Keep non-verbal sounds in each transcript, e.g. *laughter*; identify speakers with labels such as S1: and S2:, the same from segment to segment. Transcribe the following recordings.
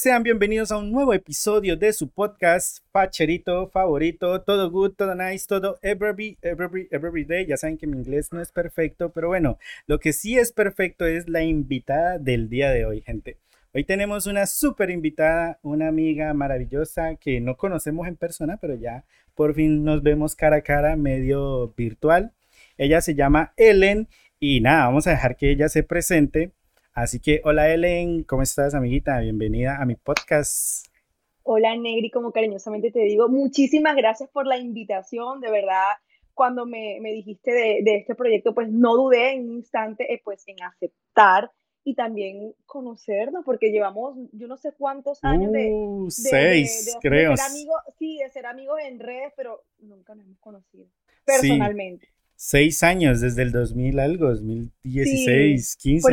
S1: Sean bienvenidos a un nuevo episodio de su podcast Facherito favorito, todo good, todo nice, todo every, every, every day. Ya saben que mi inglés no es perfecto, pero bueno, lo que sí es perfecto es la invitada del día de hoy, gente. Hoy tenemos una súper invitada, una amiga maravillosa que no conocemos en persona, pero ya por fin nos vemos cara a cara, medio virtual. Ella se llama Ellen y nada, vamos a dejar que ella se presente Así que, hola Ellen, ¿cómo estás, amiguita? Bienvenida a mi podcast.
S2: Hola Negri, como cariñosamente te digo, muchísimas gracias por la invitación, de verdad, cuando me, me dijiste de, de, este proyecto, pues no dudé en un instante eh, pues en aceptar y también conocernos, porque llevamos yo no sé cuántos años de,
S1: uh, de seis, creo.
S2: ser amigos, sí, de ser amigos en redes, pero nunca nos hemos conocido personalmente.
S1: Sí seis años, desde el 2000 algo, 2016, 15,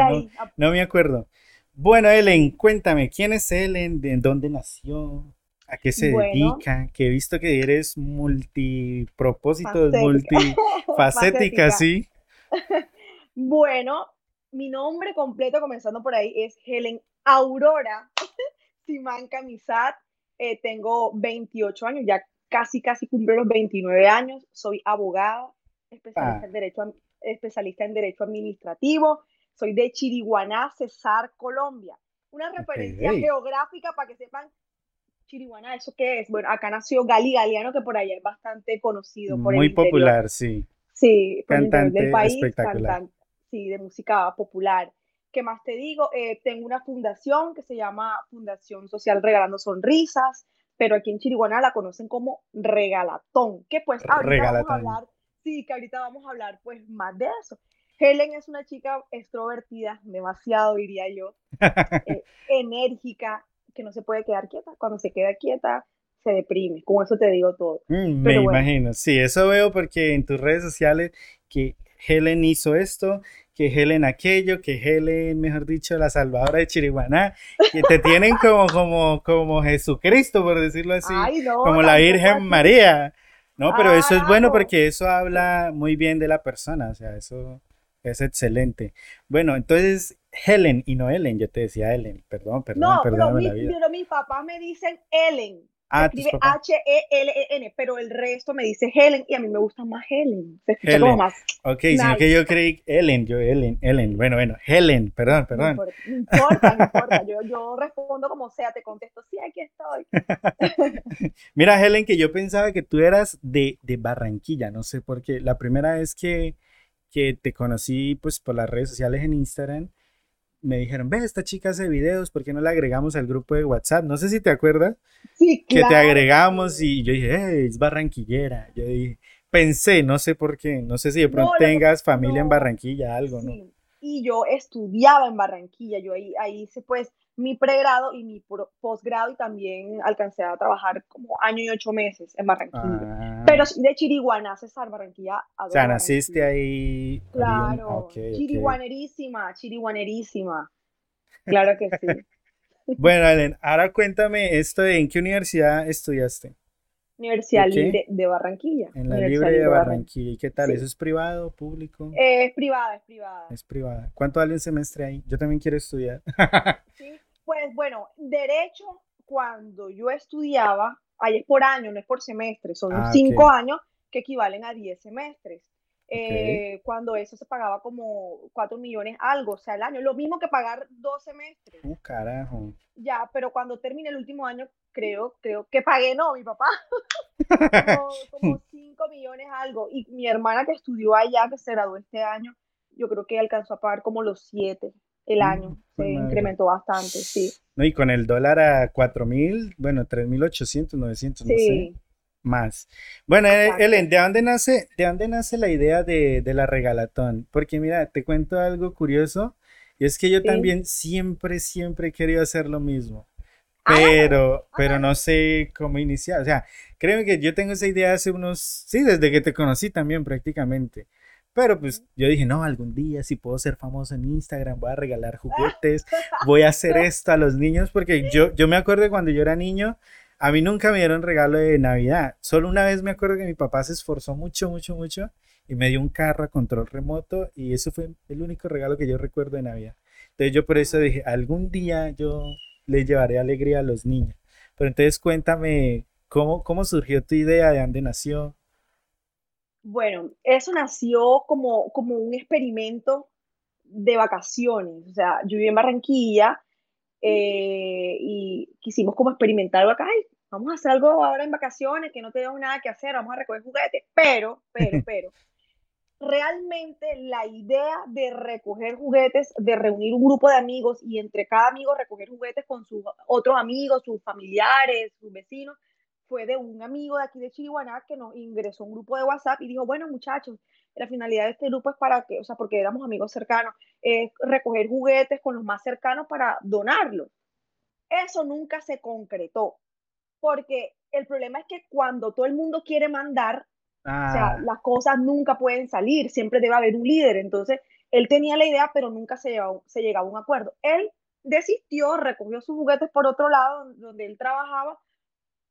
S1: no, me acuerdo. Bueno, Ellen, cuéntame, ¿quién es Ellen? ¿De dónde nació? ¿A qué se dedica? Que he visto que eres multipropósitos, multifacética, *laughs* ¿sí? *laughs*
S2: bueno, mi nombre completo, comenzando por ahí, es Helen Aurora *laughs* Simán Camisat. Eh, tengo 28 años, ya casi, casi cumplo los 29 años. Soy abogada, especialista, ah. en derecho, especialista en Derecho Administrativo. Soy de Chiriguaná, Cesar, Colombia. Una referencia geográfica para que sepan Chiriguaná, ¿eso qué es? Bueno, acá nació Gali Galiano, que por allá es bastante conocido. Por
S1: Muy popular, sí.
S2: Sí,
S1: cantante
S2: del país,
S1: espectacular.
S2: sí, de música popular. ¿Qué más te digo? Eh, tengo una fundación que se llama Fundación Social Regalando Sonrisas, pero aquí en Chiriguaná la conocen como Regalatón, que pues ahorita vamos a hablar sí, que ahorita vamos a hablar pues más de eso. Helen es una chica extrovertida, demasiado diría yo, *laughs* eh, enérgica, que no se puede quedar quieta. Cuando se queda quieta, se deprime. Con eso te digo todo.
S1: Mm, me imagino, sí, eso veo porque en tus redes sociales que Helen hizo esto, que Helen aquello, que Helen, mejor dicho, la salvadora de Chiriguaná, que te tienen como, como, como Jesucristo, por decirlo así, como la Virgen María. No, pero eso es bueno porque eso habla muy bien de la persona, o sea, eso es excelente. Bueno, entonces Helen y no Ellen, yo te decía Ellen, perdón, perdón,
S2: no,
S1: pero,
S2: mi, pero mis papás me dicen Ellen. Ah, escribe H-E-L-E-N, pero el resto me dice Helen y a mí me gusta más Helen. Se escucha como más.
S1: Ok, sino que yo creí Ellen, yo Ellen, Ellen. Bueno, bueno, Helen, perdón, perdón.
S2: No importa, no importa. *laughs* Yo, yo respondo como sea, te contesto, sí, aquí estoy. *laughs*
S1: Mira, Helen, que yo pensaba que tú eras de, de Barranquilla, no sé por qué. La primera vez que, que te conocí, pues por las redes sociales en Instagram, me dijeron, ve, esta chica hace videos, ¿por qué no la agregamos al grupo de WhatsApp? No sé si te acuerdas.
S2: Sí,
S1: Que te agregamos y yo dije, hey, es barranquillera. Yo dije, pensé, no sé por qué, no sé si de pronto tengas familia en Barranquilla, algo, ¿no?
S2: Y yo estudiaba en Barranquilla, yo ahí, ahí hice pues mi pregrado y mi posgrado y también alcancé a trabajar como año y ocho meses en Barranquilla. Ah. Pero de Chiriguaná, César, Barranquilla.
S1: O sea, naciste ahí.
S2: Claro, chiriguanerísima, chiriguanerísima. Claro que sí. *laughs*
S1: bueno, Ellen, ahora cuéntame esto de en qué universidad estudiaste.
S2: Universidad Libre de Barranquilla.
S1: En la Libre de Barranquilla. ¿Y qué tal? ¿Eso es privado, público?
S2: es privada, es privada.
S1: Es privada. ¿Cuánto vale un semestre ahí? Yo también quiero estudiar.
S2: sí, *laughs* pues bueno, derecho, cuando yo estudiaba, ahí es por año, no es por semestre, son ah, cinco años que equivalen a diez semestres. Eh, cuando eso se pagaba como cuatro millones algo, o sea, al año. Lo mismo que pagar dos semestres.
S1: Uh, carajo.
S2: Ya, pero cuando termine el último año, creo, creo que pagué, no, mi papá, *laughs* como, 5 millones algo. Y mi hermana que estudió allá, que se graduó este año, yo creo que alcanzó a pagar como los 7 el mm, año. se incrementó bastante, sí.
S1: No, y con el dólar a 4 mil, bueno, 3 mil 800, 900, no sé. Más. Bueno, Ellen, ¿de dónde nace, de dónde nace la idea de, de la regalatón? Porque mira, te cuento algo curioso. Y es que yo también siempre, siempre he querido hacer lo mismo. Ah, pero, pero no sé cómo iniciar. O sea, créeme que yo tengo esa idea hace unos, sí, desde que te conocí también prácticamente. Pero pues yo dije, no, algún día si puedo ser famoso en Instagram, voy a regalar juguetes, voy a hacer esto a los niños, porque yo, yo me acuerdo cuando yo era niño, a mí nunca me dieron regalo de Navidad. Solo una vez me acuerdo que mi papá se esforzó mucho, mucho, mucho y me dio un carro a control remoto y eso fue el único regalo que yo recuerdo de Navidad. Entonces yo por eso dije, algún día yo le llevaré alegría a los niños. Pero entonces cuéntame, ¿cómo, cómo surgió tu idea? ¿De dónde nació?
S2: Bueno, eso nació como, como un experimento de vacaciones. O sea, yo viví en Barranquilla eh, y quisimos como experimentar algo acá. vamos a hacer algo ahora en vacaciones, que no tenemos nada que hacer, vamos a recoger juguetes. Pero, pero, *laughs* pero, realmente la idea de recoger juguetes, de reunir un grupo de amigos y entre cada amigo recoger juguetes con sus otros amigos, sus familiares, sus vecinos, fue de un amigo de aquí de Chiriguaná que nos ingresó un grupo de WhatsApp y dijo, bueno muchachos, la finalidad de este grupo es para que, o sea, porque éramos amigos cercanos, es recoger juguetes con los más cercanos para donarlos. Eso nunca se concretó, porque el problema es que cuando todo el mundo quiere mandar, o sea, ah. las cosas nunca pueden salir, siempre debe haber un líder. Entonces, él tenía la idea, pero nunca se, se llegaba a un acuerdo. Él desistió, recogió sus juguetes por otro lado, donde él trabajaba,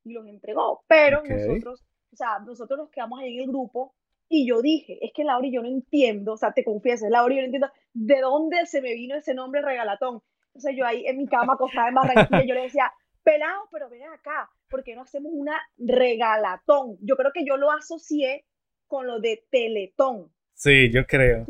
S2: y los entregó. Pero nosotros, o sea, nosotros nos quedamos ahí en el grupo y yo dije, es que Laura, yo no entiendo, o sea, te confieso, Laura, yo no entiendo de dónde se me vino ese nombre regalatón. Entonces yo ahí en mi cama acostada en Barranquilla, yo le decía, pelado, pero ven acá, ¿por qué no hacemos una regalatón? Yo creo que yo lo asocié con lo de teletón.
S1: Sí, yo creo.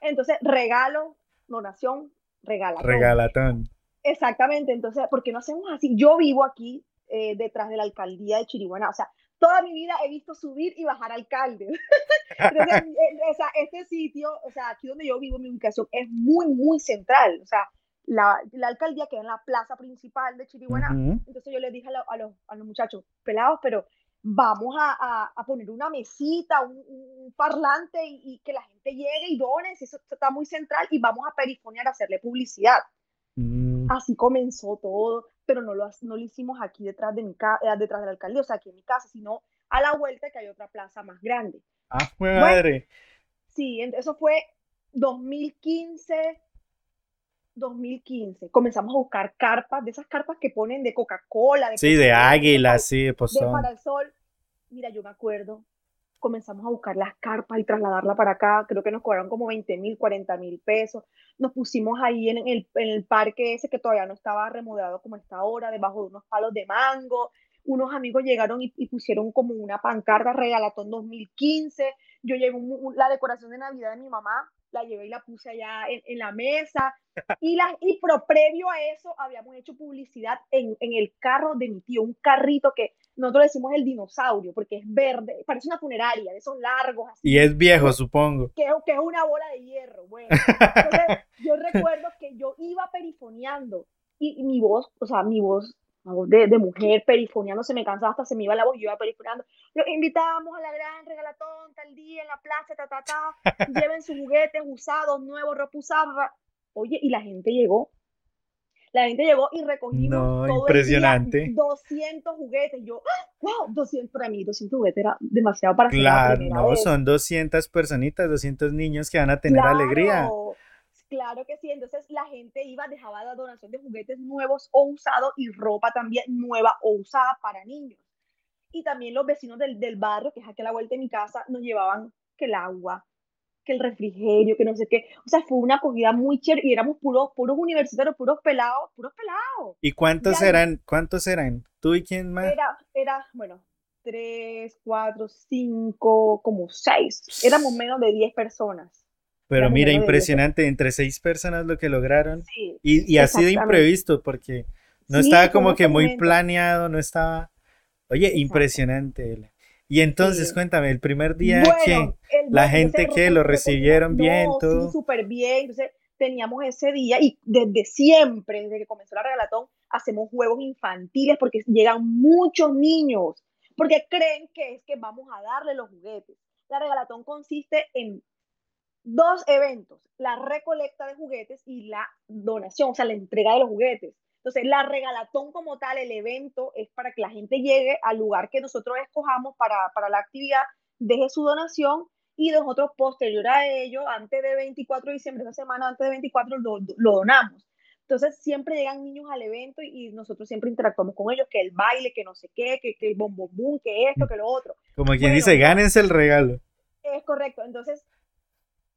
S2: Entonces, regalo, donación, regalatón.
S1: Regalatón.
S2: Exactamente, entonces, ¿por qué no hacemos así? Yo vivo aquí eh, detrás de la alcaldía de Chiriguaná, o sea, toda mi vida he visto subir y bajar alcaldes. *laughs* Entonces, *laughs* eh, o sea, este sitio, o sea, aquí donde yo vivo, mi ubicación es muy, muy central. O sea, la, la alcaldía queda en la plaza principal de Chiriguaná. Entonces yo les dije a, los, a, los, muchachos, pelados, pero vamos a, a, poner una mesita, un, parlante y, que la gente llegue y done, eso está muy central, y vamos a perifonear, a hacerle publicidad. Así comenzó todo pero no lo, no lo hicimos aquí detrás de, mi eh, detrás de la alcaldía, o sea, aquí en mi casa, sino a la vuelta que hay otra plaza más grande.
S1: Ah, madre.
S2: Sí, eso fue 2015, 2015. Comenzamos a buscar carpas, de esas carpas que ponen de Coca-Cola.
S1: Sí, de águila, sí, de.
S2: De para el sol. Mira, yo me acuerdo, comenzamos a buscar las carpas y trasladarla para acá. Creo que nos cobraron como 20 mil, 40 mil pesos. Nos pusimos ahí en el, en el parque ese que todavía no estaba remodelado como está ahora, debajo de unos palos de mango. Unos amigos llegaron y, pusieron como una pancarta regalatón 2015. Yo llevé la decoración de Navidad de mi mamá, la llevé y la puse allá en, en la mesa. *laughs* Y, la, y pro, previo a eso habíamos hecho publicidad en, en el carro de mi tío, un carrito que nosotros decimos el dinosaurio, porque es verde, parece una funeraria, de esos largos. Así,
S1: y es viejo, supongo.
S2: Que, que, es una bola de hierro. Bueno, *laughs* entonces, yo recuerdo que yo iba perifoneando y, mi voz, o sea, mi voz, la voz de, de, mujer perifoneando, se me cansaba hasta se me iba la voz, yo iba perifoneando. Los invitábamos a la gran regalatón tal día en la plaza, ta, ta, ta, lleven sus juguetes usados, nuevos, ropa usada. Oye, y la gente llegó la gente llegó y recogimos no, todo impresionante. 200 juguetes. Yo, wow, 200 para mí, 200 juguetes era demasiado para
S1: Claro, no, son 200 personitas, 200 niños que van a tener alegría.
S2: Claro que sí, entonces la gente iba, dejaba la donación de juguetes nuevos o usados y ropa también nueva o usada para niños. Y también los vecinos del, del barrio, que es aquí a la vuelta de mi casa, nos llevaban que el agua, que el refrigerio, que no sé qué. O sea, fue una acogida muy chévere y éramos puros, puros universitarios, puros pelados, puros pelados.
S1: ¿Y cuántos eran? ¿Cuántos eran? ¿Tú y quién más?
S2: Era, era, bueno, tres, cuatro, cinco, como seis. Éramos menos de diez personas.
S1: Pero mira, impresionante, entre seis personas lo que lograron. Sí, y, y así de imprevisto, porque no estaba como que muy planeado, no estaba... Oye, impresionante. Y entonces, cuéntame, el primer día que la gente que lo recibieron bien, todo.
S2: Sí, súper bien. Entonces, teníamos ese día y desde siempre, desde que comenzó la regalatón, hacemos juegos infantiles porque llegan muchos niños, porque creen que es que vamos a darle los juguetes. La regalatón consiste en dos eventos, la recolecta de juguetes y la donación, o sea, la entrega de los juguetes. Entonces, la regalatón como tal, el evento, es para que la gente llegue al lugar que nosotros escojamos para, para la actividad, deje su donación y nosotros posterior a ello, antes de 24 de diciembre, esa semana antes de 24, lo, lo donamos. Entonces siempre llegan niños al evento y, nosotros siempre interactuamos con ellos, que el baile, que no sé qué, que, que el bombón, que esto, que lo otro.
S1: Como quien dice, gánense el regalo.
S2: Es correcto. Entonces,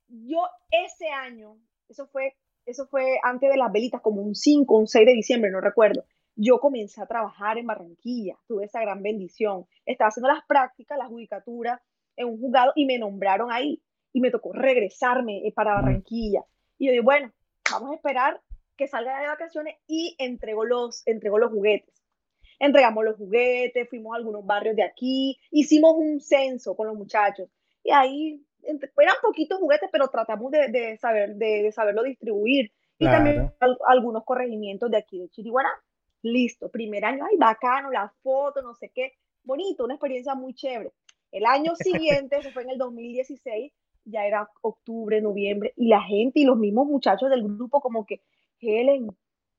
S2: yo ese año, eso fue eso fue antes de las velitas, como un 5, un 6 de diciembre, no recuerdo. Yo comencé a trabajar en Barranquilla, tuve esa gran bendición. Estaba haciendo las prácticas, la judicatura en un juzgado y me nombraron ahí y me tocó regresarme eh, para Barranquilla. Y yo dije, bueno, vamos a esperar que salga de vacaciones y entregó los, entregó los juguetes. Entregamos los juguetes, fuimos a algunos barrios de aquí, hicimos un censo con los muchachos y ahí eran poquitos juguetes, pero tratamos de, saber, de, saberlo distribuir. Y también algunos corregimientos de aquí de Chiriguaná. Listo, primer año, ay, bacano, la foto, no sé qué, bonito, una experiencia muy chévere. El año siguiente, eso fue en el 2016, ya era octubre, noviembre, y la gente y los mismos muchachos del grupo como que, Helen,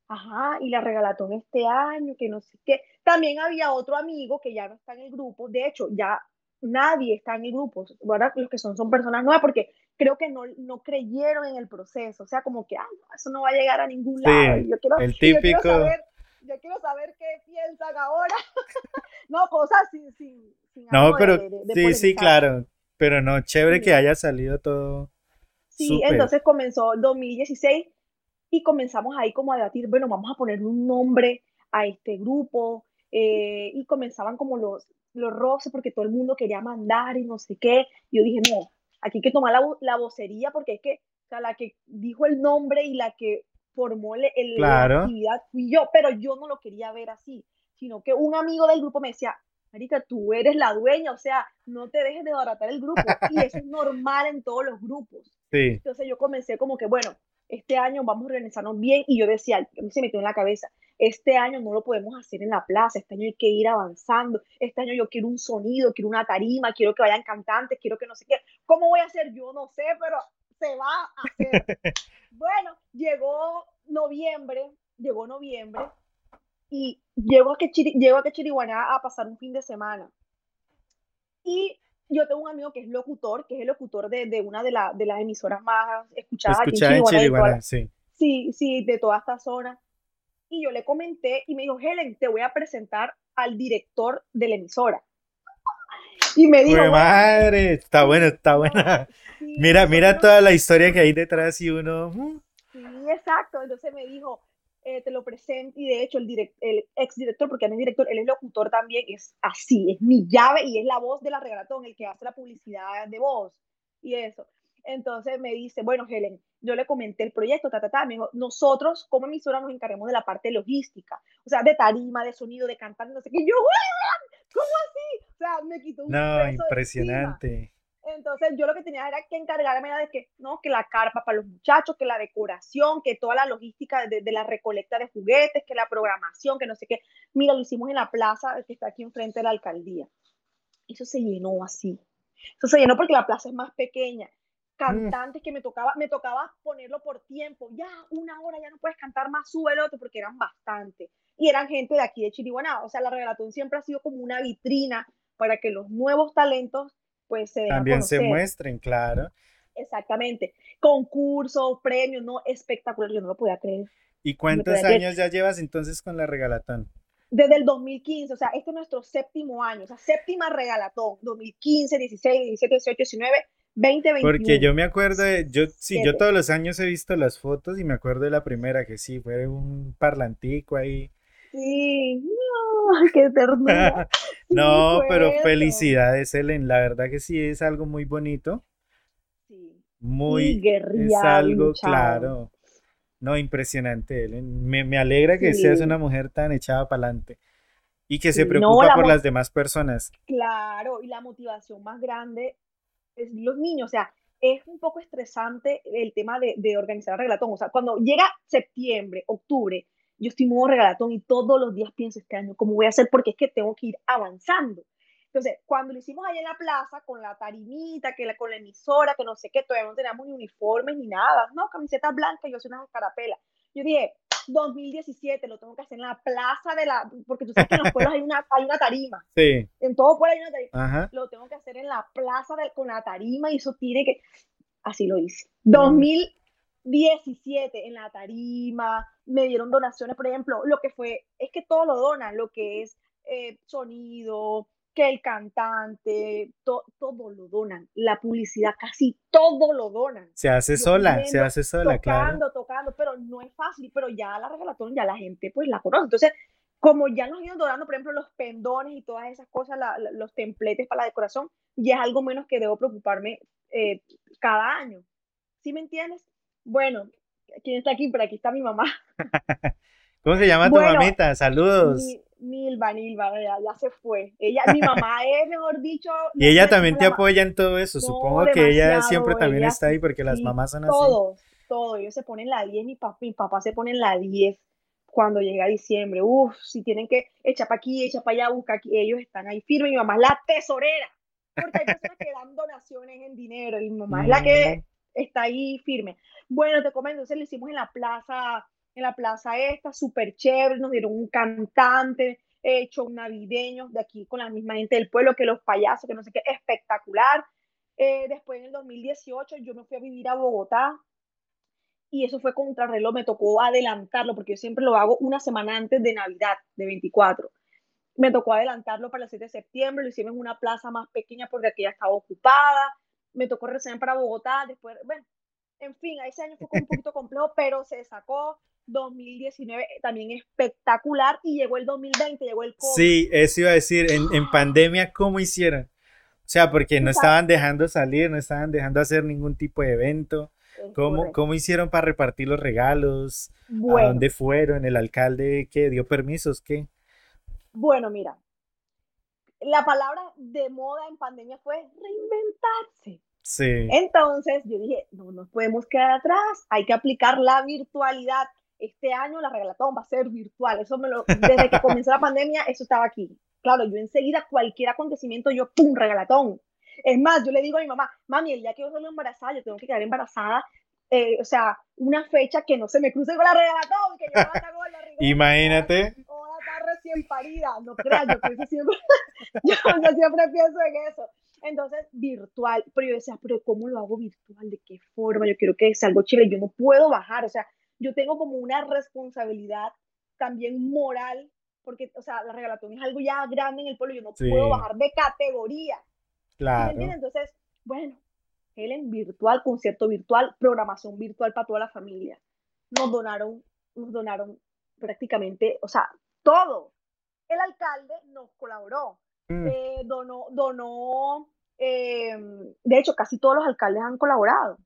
S2: ajá, y la regalatón este año, que no sé qué. También había otro amigo que ya no está en el grupo, de hecho, ya nadie está en el grupo, ahora los que son son personas nuevas, porque creo que no, no creyeron en el proceso, o sea, como que, ay, eso no va a llegar a ningún lado.
S1: yo quiero, el típico...
S2: Yo quiero, saber, qué piensan ahora. *laughs* no, cosas sin... sin,
S1: no, pero sí, sí, claro, pero no, chévere que haya salido todo.
S2: Sí, entonces comenzó 2016 y comenzamos ahí como a debatir, bueno, vamos a poner un nombre a este grupo, eh, y comenzaban como los, los roces porque todo el mundo quería mandar y no sé qué. Yo dije, no, aquí hay que tomar la, la vocería porque es que, o sea, la que dijo el nombre y la que formó el, la actividad fui yo, pero yo no lo quería ver así, sino que un amigo del grupo me decía, Marica, tú eres la dueña, o sea, no te dejes de baratar el grupo. Y eso es *laughs* normal en todos los grupos. Entonces yo comencé como que, bueno, este año vamos a organizarnos bien y yo decía, se metió en la cabeza, este año no lo podemos hacer en la plaza, este año hay que ir avanzando, este año yo quiero un sonido, quiero una tarima, quiero que vayan cantantes, quiero que no sé qué. ¿Cómo voy a hacer? Yo no sé, pero se va a hacer. *laughs* bueno, llegó noviembre, llegó noviembre y llego a, que llego a que Chiriguaná a pasar un fin de semana. Y yo tengo un amigo que es locutor, que es el locutor de, de una de, de, las emisoras más escuchadas
S1: en Chiriguaná, sí.
S2: Sí, sí, de toda esta zona. Y yo le comenté y me dijo, Helen, te voy a presentar al director de la emisora.
S1: Y me dijo, madre, está bueno, está buena. Mira, mira toda la historia que hay detrás y uno...
S2: Mm". Sí, exacto. Entonces me dijo, eh, te lo presento y de hecho el, direct, el ex director, porque él es director, él es locutor también, es así, es mi llave y es la voz de la regalatón, el que hace la publicidad de voz y eso. Entonces me dice, bueno, Helen, yo le comenté el proyecto, ta, ta, ta, me dijo, nosotros como emisora nos encargamos de la parte logística, o sea, de tarima, de sonido, de cantar, no sé qué. yo, ¿cómo así? O sea, me quitó un
S1: No, impresionante.
S2: Entonces yo lo que tenía era que encargarme de que, no, que la carpa para los muchachos, que la decoración, que toda la logística de, la recolecta de juguetes, que la programación, que no sé qué. Mira, lo hicimos en la plaza que está aquí enfrente de la alcaldía. Eso se llenó así. Eso se llenó porque la plaza es más pequeña. Cantantes que me tocaba, me tocaba ponerlo por tiempo. Ya, una hora ya no puedes cantar más, sube el otro, porque eran bastante. Y eran gente de aquí de Chiriguaná. O sea, la regalatón siempre ha sido como una vitrina para que los nuevos talentos pues se
S1: También se muestren, claro.
S2: Exactamente. Concursos, premios, no, espectacular, yo no lo podía creer.
S1: ¿Y cuántos años ya llevas entonces con la regalatón?
S2: Desde el 2015, o sea, este es nuestro séptimo año, o sea, séptima regalatón, 2015, 16, 17, 18, 19, 20, 21.
S1: Porque yo me acuerdo de, yo sí, yo todos los años he visto las fotos y me acuerdo de la primera que sí, fue un parlantico ahí.
S2: Sí, no, *laughs* qué ternura. *laughs*
S1: no, pero felicidades, Ellen. La verdad que sí es algo muy bonito. Sí. Muy es algo claro. No, impresionante, Ellen. Me, alegra que seas una mujer tan echada para adelante y que se preocupa por las demás personas.
S2: Claro, y la motivación más grande es los niños. O sea, es un poco estresante el tema de, de organizar el regatón. O sea, cuando llega septiembre, octubre, yo estoy modo regalatón y todos los días pienso este año cómo voy a hacer porque es que tengo que ir avanzando. Entonces, cuando lo hicimos allá en la plaza con la tarimita, que la, con la emisora, que no sé qué, todavía no teníamos ni uniformes ni nada, no, camiseta blanca, yo soy una escarapela. Yo dije, 2017 lo tengo que hacer en la plaza de la, porque tú sabes que en los pueblos hay una, hay una tarima. *laughs*
S1: Sí.
S2: En todo pueblo hay una tarima. Lo tengo que hacer en la plaza de, con la tarima y eso tiene que, así lo hice. 2000, 17 en la tarima, me dieron donaciones, por ejemplo, lo que fue, es que todo lo donan, lo que es eh, sonido, que el cantante, todo lo donan, la publicidad casi todo lo donan.
S1: Se hace sola, se hace sola, claro.
S2: Tocando, tocando, pero no es fácil, pero ya la regalatón ya la gente pues la conoce. Entonces, como ya nos iban donando, por ejemplo, los pendones y todas esas cosas, los templetes para la decoración, ya es algo menos que debo preocuparme eh, cada año. ¿Sí me entiendes? Bueno, ¿quién está aquí? Pero aquí está mi mamá. *laughs*
S1: ¿Cómo se llama tu mamita? Saludos.
S2: Nilva, Nilva, ya, se fue. Ella, mi mamá *laughs* es, mejor dicho.
S1: y ella también te apoya en todo eso. Supongo que ella siempre también está ahí porque las mamás son así.
S2: Todos, todos. Ellos se ponen la 10, mi papá, mi papá se pone la 10 cuando llega diciembre. Uf, si tienen que echar para aquí, echar para allá, buscar aquí. Ellos están ahí firmes. Mi mamá es la tesorera. Porque hay personas que dan donaciones en dinero y mi mamá es la que mm. Está ahí firme. Bueno, te comento, entonces lo hicimos en la plaza en la plaza esta, súper chévere, nos dieron un cantante, hecho un navideño de aquí con la misma gente del pueblo, que los payasos, que no sé qué, espectacular. Eh, después en el 2018 yo me fui a vivir a Bogotá y eso fue contrarreloj, me tocó adelantarlo porque yo siempre lo hago una semana antes de Navidad, de 24. Me tocó adelantarlo para el 7 de septiembre, lo hicimos en una plaza más pequeña porque aquí ya estaba ocupada. Me tocó recién para Bogotá, después, bueno, en fin, ese año fue un poquito complejo, pero se sacó. 2019 también espectacular y llegó el 2020, llegó el COVID.
S1: Sí, eso iba a decir, en, en *gasps* pandemia, ¿cómo hicieron? O sea, porque no estaban dejando salir, no estaban dejando hacer ningún tipo de evento. ¿Cómo, ¿Cómo, hicieron para repartir los regalos? ¿A dónde fueron? ¿El alcalde qué? ¿Dio permisos? ¿Qué?
S2: Bueno, mira, la palabra de moda en pandemia fue reinventarse.
S1: Sí.
S2: Entonces yo dije, no nos podemos quedar atrás, hay que aplicar la virtualidad este año la regalatón va a ser virtual. Eso me lo, desde que comenzó la pandemia, eso estaba aquí. Claro, yo enseguida, cualquier acontecimiento, yo, ¡pum!, regalatón. Es más, yo le digo a mi mamá, mami, el día que yo salgo embarazada, yo tengo que quedar embarazada, eh, o sea, una fecha que no se me cruce con la regalatón, que yo la hago la
S1: Imagínate.
S2: O estar recién parida, no creas, yo, siempre, *laughs* yo, yo siempre pienso en eso. Entonces, virtual, pero yo decía, pero ¿cómo lo hago virtual? ¿De qué forma? Yo quiero que sea algo chévere, yo no puedo bajar, o sea, yo tengo como una responsabilidad también moral, porque, o sea, la regalatón es algo ya grande en el pueblo, yo no puedo bajar de categoría.
S1: Claro.
S2: Entonces, bueno, Helen virtual, concierto virtual, programación virtual para toda la familia. Nos donaron, nos donaron prácticamente, o sea, todo. El alcalde nos colaboró, mm. eh, donó, donó eh, de hecho, casi todos los alcaldes han colaborado.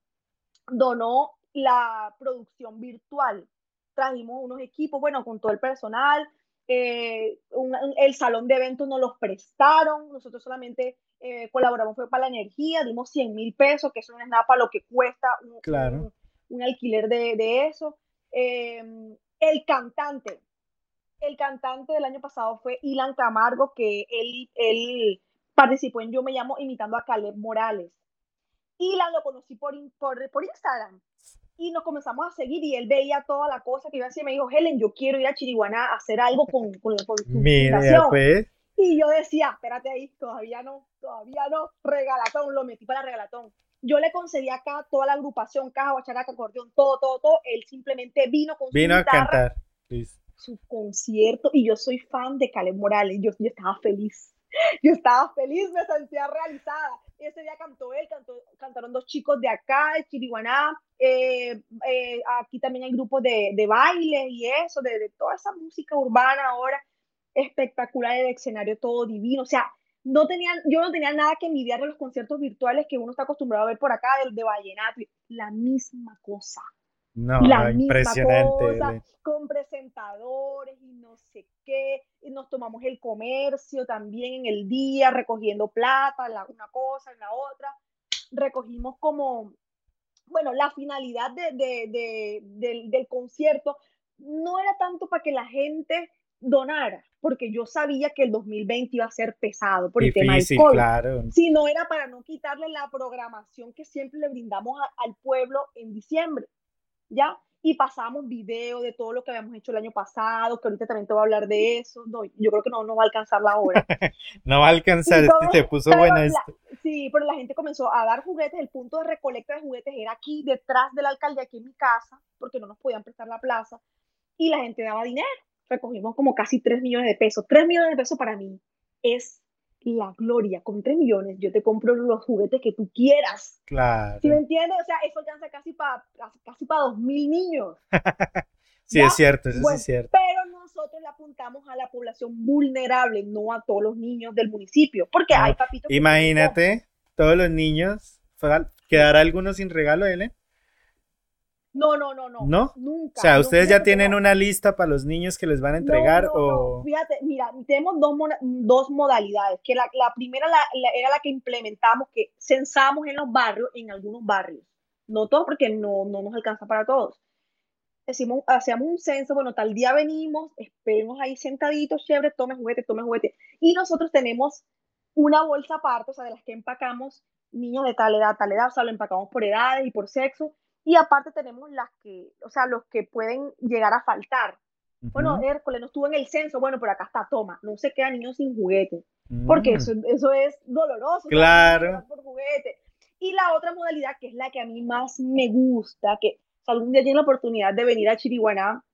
S2: Donó la producción virtual. Trajimos unos equipos, bueno, con todo el personal, eh, el salón de eventos nos los prestaron, nosotros solamente eh, colaboramos fue para la energía, dimos 100 mil pesos, que eso no es nada para lo que cuesta un,
S1: claro.
S2: un, alquiler de, de eso. Em, el cantante, el cantante del año pasado fue Ilan Camargo, que él, él participó en Yo Me Llamo imitando a Caleb Morales. Ilan lo conocí por, por, por Instagram y nos comenzamos a seguir y él veía toda la cosa que iba así y me dijo, Helen, yo quiero ir a Chiriguaná a hacer algo con, con, con tu
S1: Mira, pues.
S2: Y yo decía, espérate ahí, todavía no, todavía no, regalatón, lo metí para regalatón. Yo le concedí acá toda la agrupación, caja, guacharaca, acordeón, todo, todo, todo. Él simplemente vino con
S1: vino a cantar.
S2: Su concierto y yo soy fan de Caleb Morales. Yo, yo estaba feliz. Yo estaba feliz, me sentía realizada ese día cantó él, cantaron dos chicos de acá, de Chiriguaná, eh, eh, aquí también hay grupos de, de baile y eso, de, toda esa música urbana ahora, espectacular el escenario, todo divino, o sea, no tenían, yo no tenía nada que envidiar de los conciertos virtuales que uno está acostumbrado a ver por acá, de, de vallenato, la misma cosa.
S1: No, la impresionante.
S2: con presentadores y no sé qué, y nos tomamos el comercio también en el día, recogiendo plata, la, una cosa, la otra, recogimos como, bueno, la finalidad de, del, del concierto no era tanto para que la gente donara, porque yo sabía que el 2020 iba a ser pesado por el tema del COVID,
S1: claro.
S2: sino era para no quitarle la programación que siempre le brindamos al pueblo en diciembre. ¿Ya? Y pasamos video de todo lo que habíamos hecho el año pasado, que ahorita también te voy a hablar de eso. No, yo creo que no, no va a alcanzar la hora. *laughs*
S1: no va a alcanzar, te puso buena esto.
S2: Sí, pero la gente comenzó a dar juguetes. El punto de recolecta de juguetes era aquí, detrás del alcalde, aquí en mi casa, porque no nos podían prestar la plaza. Y la gente daba dinero. Recogimos como casi 3 millones de pesos. 3 millones de pesos para mí es la gloria, con 3 millones yo te compro los juguetes que tú quieras.
S1: Claro.
S2: ¿Sí me entiendes? O sea, eso alcanza casi para casi para 2.000 niños. *laughs*
S1: sí, es cierto, eso sí es cierto.
S2: Pero nosotros le apuntamos a la población vulnerable, no a todos los niños del municipio, porque hay papitos.
S1: Imagínate, todos los niños, ¿quedará alguno sin regalo, Ellen?
S2: No, no, no, no.
S1: ¿No?
S2: Nunca.
S1: O sea, ustedes ya tienen una lista para los niños que les van a entregar o...
S2: Fíjate, mira, tenemos dos, dos modalidades, que la, primera era la que implementamos, que censamos en los barrios, en algunos barrios. No todos, porque no, no nos alcanza para todos. Decimos, hacíamos un censo, bueno, tal día venimos, esperemos ahí sentaditos, chévere, tome juguete, tome juguete. Y nosotros tenemos una bolsa aparte, o sea, de las que empacamos niños de tal edad, tal edad, o sea, lo empacamos por edades y por sexo, y aparte tenemos las que, o sea, los que pueden llegar a faltar. Bueno, Hércules no estuvo en el censo, bueno, pero acá está, toma, no se queda niños sin juguete, porque mm. eso, eso es doloroso.
S1: Claro.
S2: Por juguete. Y la otra modalidad, que es la que a mí más me gusta, que algún día tienes la oportunidad de venir a Chiriguaná,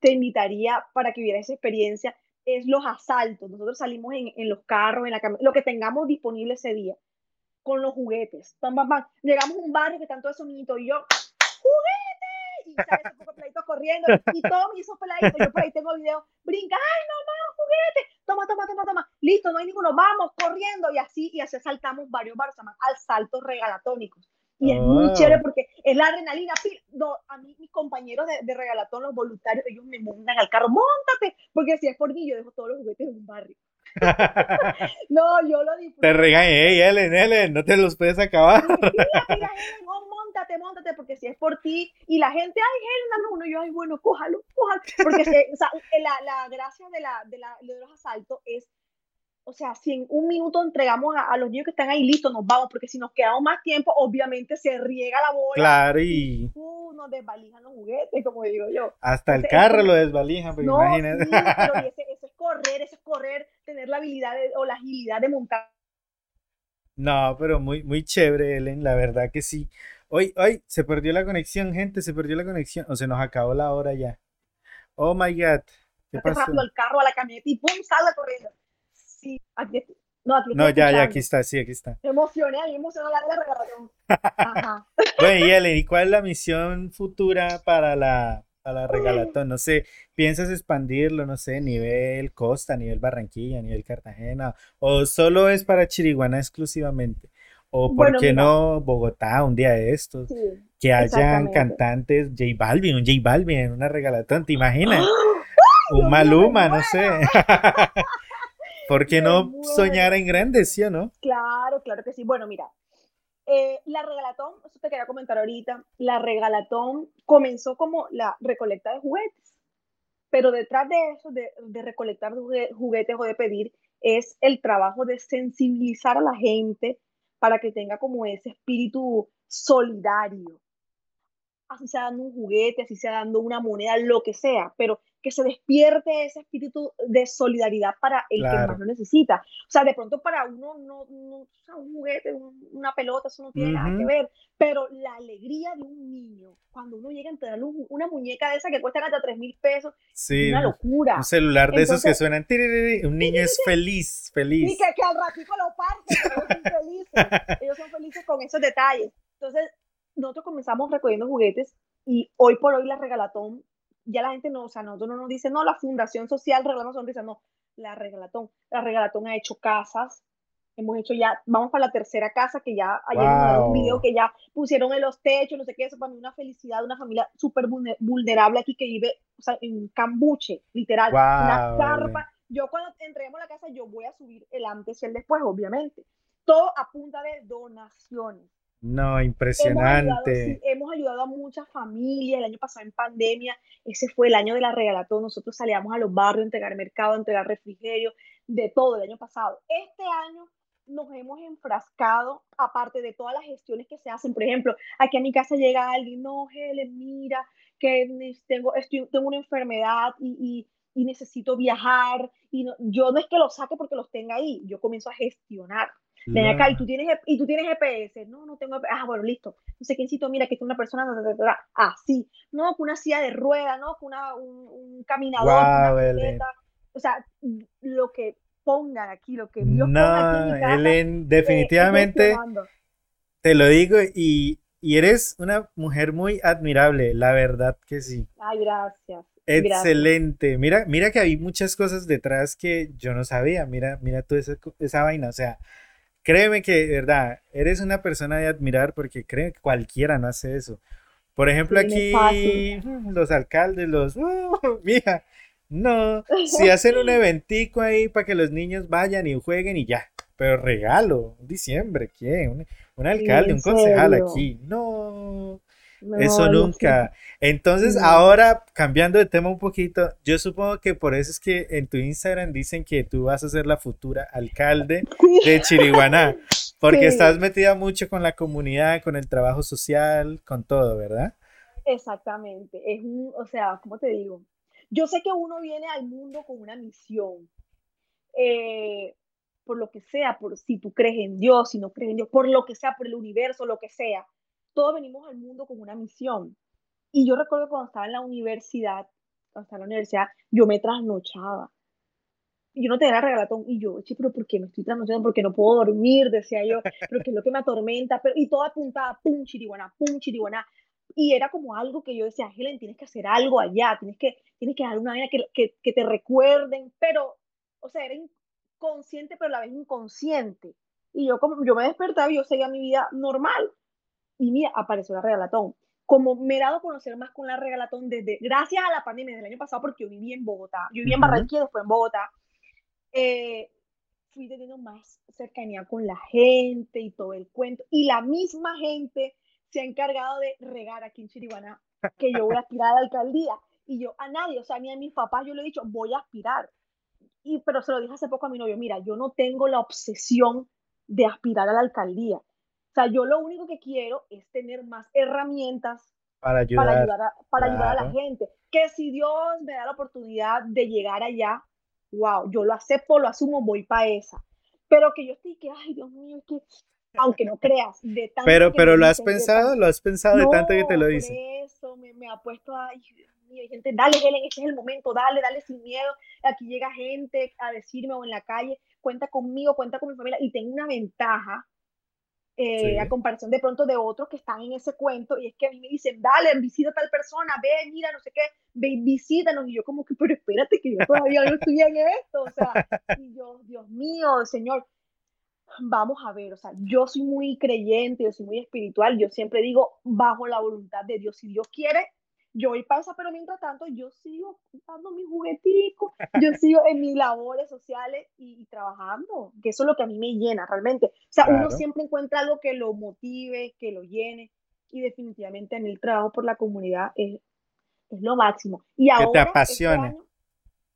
S2: te invitaría para que vieras esa experiencia, es los asaltos. Nosotros salimos en, en los carros, en la lo que tengamos disponible ese día con los juguetes. Llegamos a un barrio que están todos esos niñitos y yo, ¡juguete! Y sale ese poco peladitos corriendo y todos esos peladitos, yo por ahí tengo video, brinca, ¡ay, mamá, juguete! Toma, toma, toma, toma. Listo, no hay ninguno, vamos, corriendo. Y así, y así saltamos varios barrios, se llaman asaltos regalatónicos. Y es muy chévere porque es la adrenalina. a mí, mis compañeros de, de, regalatón, los voluntarios, ellos me montan al carro, montate, porque si es por mí, yo dejo todos los juguetes en un barrio. *laughs* no, yo lo disfruto.
S1: Te regañé, hey, Ellen, Ellen, no te los puedes acabar.
S2: mira, mira, no, montate, montate, porque si es por ti y la gente, ay, Ellen, dame uno, yo, ay, bueno, cójalo, cójalo. Porque o sea, la, la, gracia de, la, de, la, de los asaltos es o sea, si en un minuto entregamos a, los niños que están ahí listos, nos vamos, porque si nos quedamos más tiempo, obviamente se riega la bola.
S1: Claro, y.
S2: Uh, nos desvalijan los juguetes, como digo yo.
S1: Hasta el carro lo desvalijan, pero no, imagínate. Sí,
S2: pero ese, eso es correr, eso es correr, tener la habilidad o la agilidad de montar.
S1: No, pero muy, muy chévere, Ellen, la verdad que sí. Hoy, hoy se perdió la conexión, gente, se perdió la conexión, o se nos acabó la hora ya. Oh my god.
S2: ¿Qué pasó? al carro, a la camioneta y pum, salga corriendo sí, aquí, no, aquí
S1: No, ya, ya, aquí está, sí, aquí está.
S2: Me emocioné, me emocionó la regalación. *laughs*
S1: Ajá. bueno, y Ellen, ¿y cuál es la misión futura para la, para la regalatón? No sé, ¿piensas expandirlo, no sé, nivel Costa, nivel Barranquilla, nivel Cartagena? ¿O solo es para Chiriguana exclusivamente? ¿O por qué no Bogotá un día de estos? que hayan cantantes J Balvin, un J Balvin en una regalatón, ¿te imaginas? *gasps* un Maluma, no sé. *laughs* ¿Por qué no soñar en grande, sí o no?
S2: Claro, claro que sí. Bueno, mira, eh, la regalatón, eso te quería comentar ahorita, la regalatón comenzó como la recolecta de juguetes, pero detrás de eso, de, de recolectar juguetes o de pedir, es el trabajo de sensibilizar a la gente para que tenga como ese espíritu solidario. Así sea dando un juguete, así sea dando una moneda, lo que sea, pero que se despierte ese espíritu de solidaridad para el que más lo necesita. O sea, de pronto para uno, no, no un juguete, una pelota, eso no tiene nada que ver, pero la alegría de un niño, cuando uno llega a entregarle una muñeca de esa que cuesta hasta 3 mil pesos, es una locura.
S1: Un celular de esos que suenan, un niño es feliz, feliz.
S2: Y que, que al ratito lo parte, ellos son felices, *laughs* ellos son felices con esos detalles. Entonces, nosotros comenzamos recogiendo juguetes y hoy por hoy la regalatón ya la gente no, o sea, nosotros no nos dice, no, la Fundación Social Regalamos Sonrisa, no, la Regalatón. La Regalatón ha hecho casas, hemos hecho ya, vamos para la tercera casa que ya ayer wow. un video que ya pusieron en los techos, no sé qué, eso para mí una felicidad, una familia súper vulnerable aquí que vive, o sea, en cambuche, literal, una carpa. Yo cuando entreguemos la casa, yo voy a subir el antes y el después, obviamente. Todo a punta de donaciones.
S1: No, impresionante.
S2: Hemos ayudado, a muchas familias. El año pasado en pandemia, ese fue el año de la regalatón. Nosotros salíamos a los barrios a entregar mercado, a entregar refrigerio, de todo el año pasado. Este año nos hemos enfrascado, aparte de todas las gestiones que se hacen. Por ejemplo, aquí a mi casa llega alguien, no, Helen, mira, que tengo, tengo una enfermedad y, y, necesito viajar. Y yo no es que lo saque porque los tenga ahí, yo comienzo a gestionar Ven acá, y tú tienes, y tú tienes GPS. No, no tengo Ah, bueno, listo. No sé quiéncito, mira, que es una persona. Ah, sí. No, con una silla de rueda, ¿no? Con una, un, caminador, una O sea, lo que ponga aquí, lo que Dios
S1: no,
S2: ponga aquí
S1: definitivamente te lo digo y, y, eres una mujer muy admirable, la verdad que sí.
S2: Ay, gracias.
S1: Excelente. Mira, mira que hay muchas cosas detrás que yo no sabía. Mira, mira toda esa, esa vaina. O sea, créeme que, de verdad, eres una persona de admirar porque creo que cualquiera no hace eso. Por ejemplo, aquí los alcaldes, los, uh, *laughs* mija, no, si *laughs* hacen un eventico ahí para que los niños vayan y jueguen y ya, pero regalo, diciembre, ¿quién? Un, alcalde, un concejal aquí, no, eso nunca. Entonces, ahora cambiando de tema un poquito, yo supongo que por eso es que en tu Instagram dicen que tú vas a ser la futura alcalde de *laughs* Chiriguaná, porque estás metida mucho con la comunidad, con el trabajo social, con todo, ¿verdad?
S2: Exactamente. Es un, o sea, ¿cómo te digo? Yo sé que uno viene al mundo con una misión. Eh, por lo que sea, por si tú crees en Dios, si no crees en Dios, por lo que sea, por el universo, lo que sea todos venimos al mundo con una misión. Y yo recuerdo cuando estaba en la universidad, cuando estaba en la universidad, yo me trasnochaba. Yo no tenía regalatón y yo, che, pero ¿por qué me estoy trasnochando? Porque no puedo dormir, decía yo, pero ¿qué es lo que me atormenta? Pero, y todo apuntaba, pum, chiriguaná, pum, chiriguaná. Y era como algo que yo decía, Helen, tienes que hacer algo allá, tienes que, tienes que dar una manera que, que, que te recuerden, pero, o sea, era inconsciente, pero a la vez inconsciente. Y yo, como, yo me despertaba y yo seguía mi vida normal y mira, apareció la regalatón. Como me he dado a conocer más con la regalatón desde, gracias a la pandemia del año pasado, porque yo viví en Bogotá, yo viví en Barranquilla, después en Bogotá, eh, fui teniendo más cercanía con la gente y todo el cuento. Y la misma gente se ha encargado de regar aquí en Chiriguaná que yo voy a aspirar a la alcaldía. Y yo a nadie, o sea, ni a mis papás yo le he dicho, voy a aspirar. Y, pero se lo dije hace poco a mi novio, mira, yo no tengo la obsesión de aspirar a la alcaldía sea, yo lo único que quiero es tener más herramientas
S1: para ayudar,
S2: para ayudar, a, para ayudar a la gente. Que si Dios me da la oportunidad de llegar allá, wow, yo lo acepto, lo asumo, voy para esa. Pero que yo estoy que, ay, Dios mío, que, aunque no creas, de tanto
S1: Pero, pero lo has pensado, lo has pensado de tanto que te lo dicen.
S2: eso me, me, ha puesto, ay, Dios mío, gente, dale, Helen, este es el momento, dale, dale sin miedo. Aquí llega gente a decirme o en la calle, cuenta conmigo, cuenta con mi familia, y tengo una ventaja eh, a comparación de pronto de otros que están en ese cuento, y es que a mí me dicen, dale, visita a tal persona, ve, mira, no sé qué, ve, visítanos, y yo como que, pero espérate que yo todavía no estoy en esto, o sea, y yo, Dios mío, Señor, vamos a ver, o sea, yo soy muy creyente, yo soy muy espiritual, yo siempre digo, bajo la voluntad de Dios, si Dios quiere, yo voy para pero mientras tanto yo sigo dando mis jugueticos, yo sigo en mis labores sociales y, trabajando, que eso es lo que a mí me llena realmente. O sea, uno siempre encuentra algo que lo motive, que lo llene, y definitivamente en el trabajo por la comunidad es, es lo máximo. Y ahora,
S1: que te este apasione.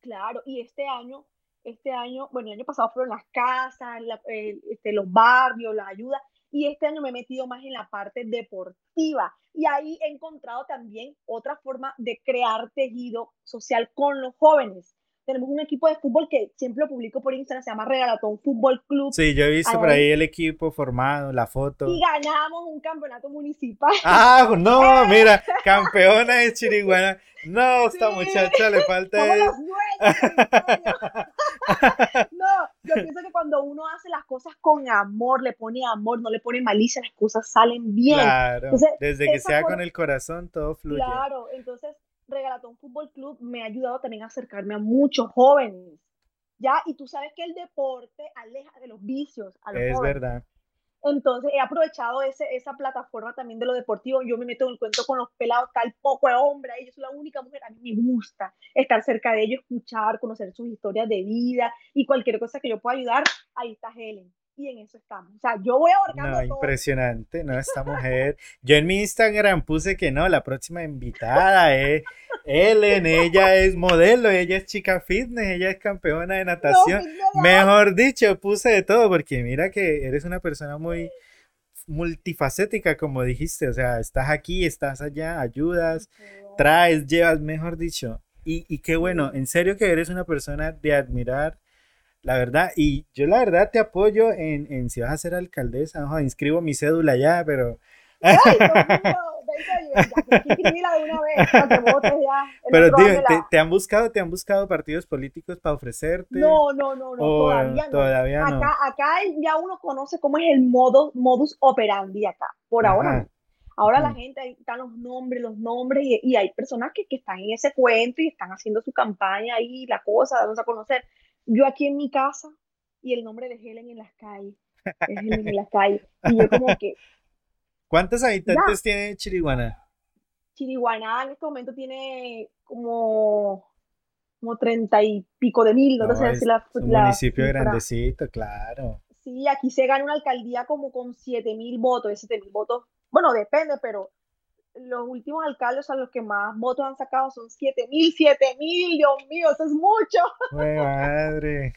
S2: claro, y este año, este año, bueno, el año pasado fueron las casas, este, los barrios, las ayudas, y este año me he metido más en la parte deportiva y ahí he encontrado también otra forma de crear tejido social con los jóvenes tenemos un equipo de fútbol que siempre lo publico por Instagram, se llama Regalatón Fútbol Club.
S1: Sí, yo he visto por ahí el equipo formado, la foto.
S2: Y ganamos un campeonato municipal. *laughs*
S1: Ah, no, mira, campeona de Chiriguana. No, esta muchacha le falta. *laughs*
S2: no, yo pienso que cuando uno hace las cosas con amor, le pone amor, no le pone malicia, las cosas salen bien.
S1: Claro, desde que sea con el corazón, todo fluye.
S2: Claro, entonces Regalatón Fútbol Club me ha ayudado también a acercarme a muchos jóvenes, ¿ya? Y tú sabes que el deporte aleja de los vicios a los
S1: Es verdad.
S2: Entonces he aprovechado ese, esa plataforma también de lo deportivo. Yo me meto en el cuento con los pelados, tal poco de hombre, yo soy la única mujer. A mí me gusta estar cerca de ellos, escuchar, conocer sus historias de vida y cualquier cosa que yo pueda ayudar, ahí está Helen y en eso estamos. O sea, yo voy abarcando
S1: No, impresionante, ¿no? Esta *laughs* mujer. Yo en mi Instagram puse que no, la próxima invitada es Ellen, ella es modelo, ella es chica fitness, ella es campeona de natación. Mejor dicho, puse de todo, porque mira que eres una persona muy multifacética, como dijiste, o sea, estás aquí, estás allá, ayudas, traes, llevas, mejor dicho. Y, y qué bueno, en serio que eres una persona de admirar la verdad, y yo la verdad te apoyo en, en si vas a ser alcaldesa, inscribo mi cédula ya, pero... *laughs* Pero dime, ¿te, han buscado, ¿te han buscado partidos políticos para ofrecerte?
S2: No, no, no, no, todavía no.
S1: Todavía no.
S2: Acá, acá ya uno conoce cómo es el modo, modus operandi acá, por ahora Ahora la gente, ahí están los nombres, los nombres, y, hay personas que, que, están en ese cuento y están haciendo su campaña ahí, la cosa, vamos a conocer. Yo aquí en mi casa y el nombre de Helen en las calles, Helen en las calles, y yo como que...
S1: ¿Cuántos habitantes tiene Chiriguaná?
S2: Chiriguaná en este momento tiene como como treinta y pico de mil, no, sé si la,
S1: un municipio grandecito, claro.
S2: Sí, aquí se gana una alcaldía como con siete mil votos, siete mil votos bueno, depende, pero los últimos alcaldes a los que más votos han sacado son 7 mil, 7 mil, Dios mío, eso es mucho. *laughs*
S1: madre.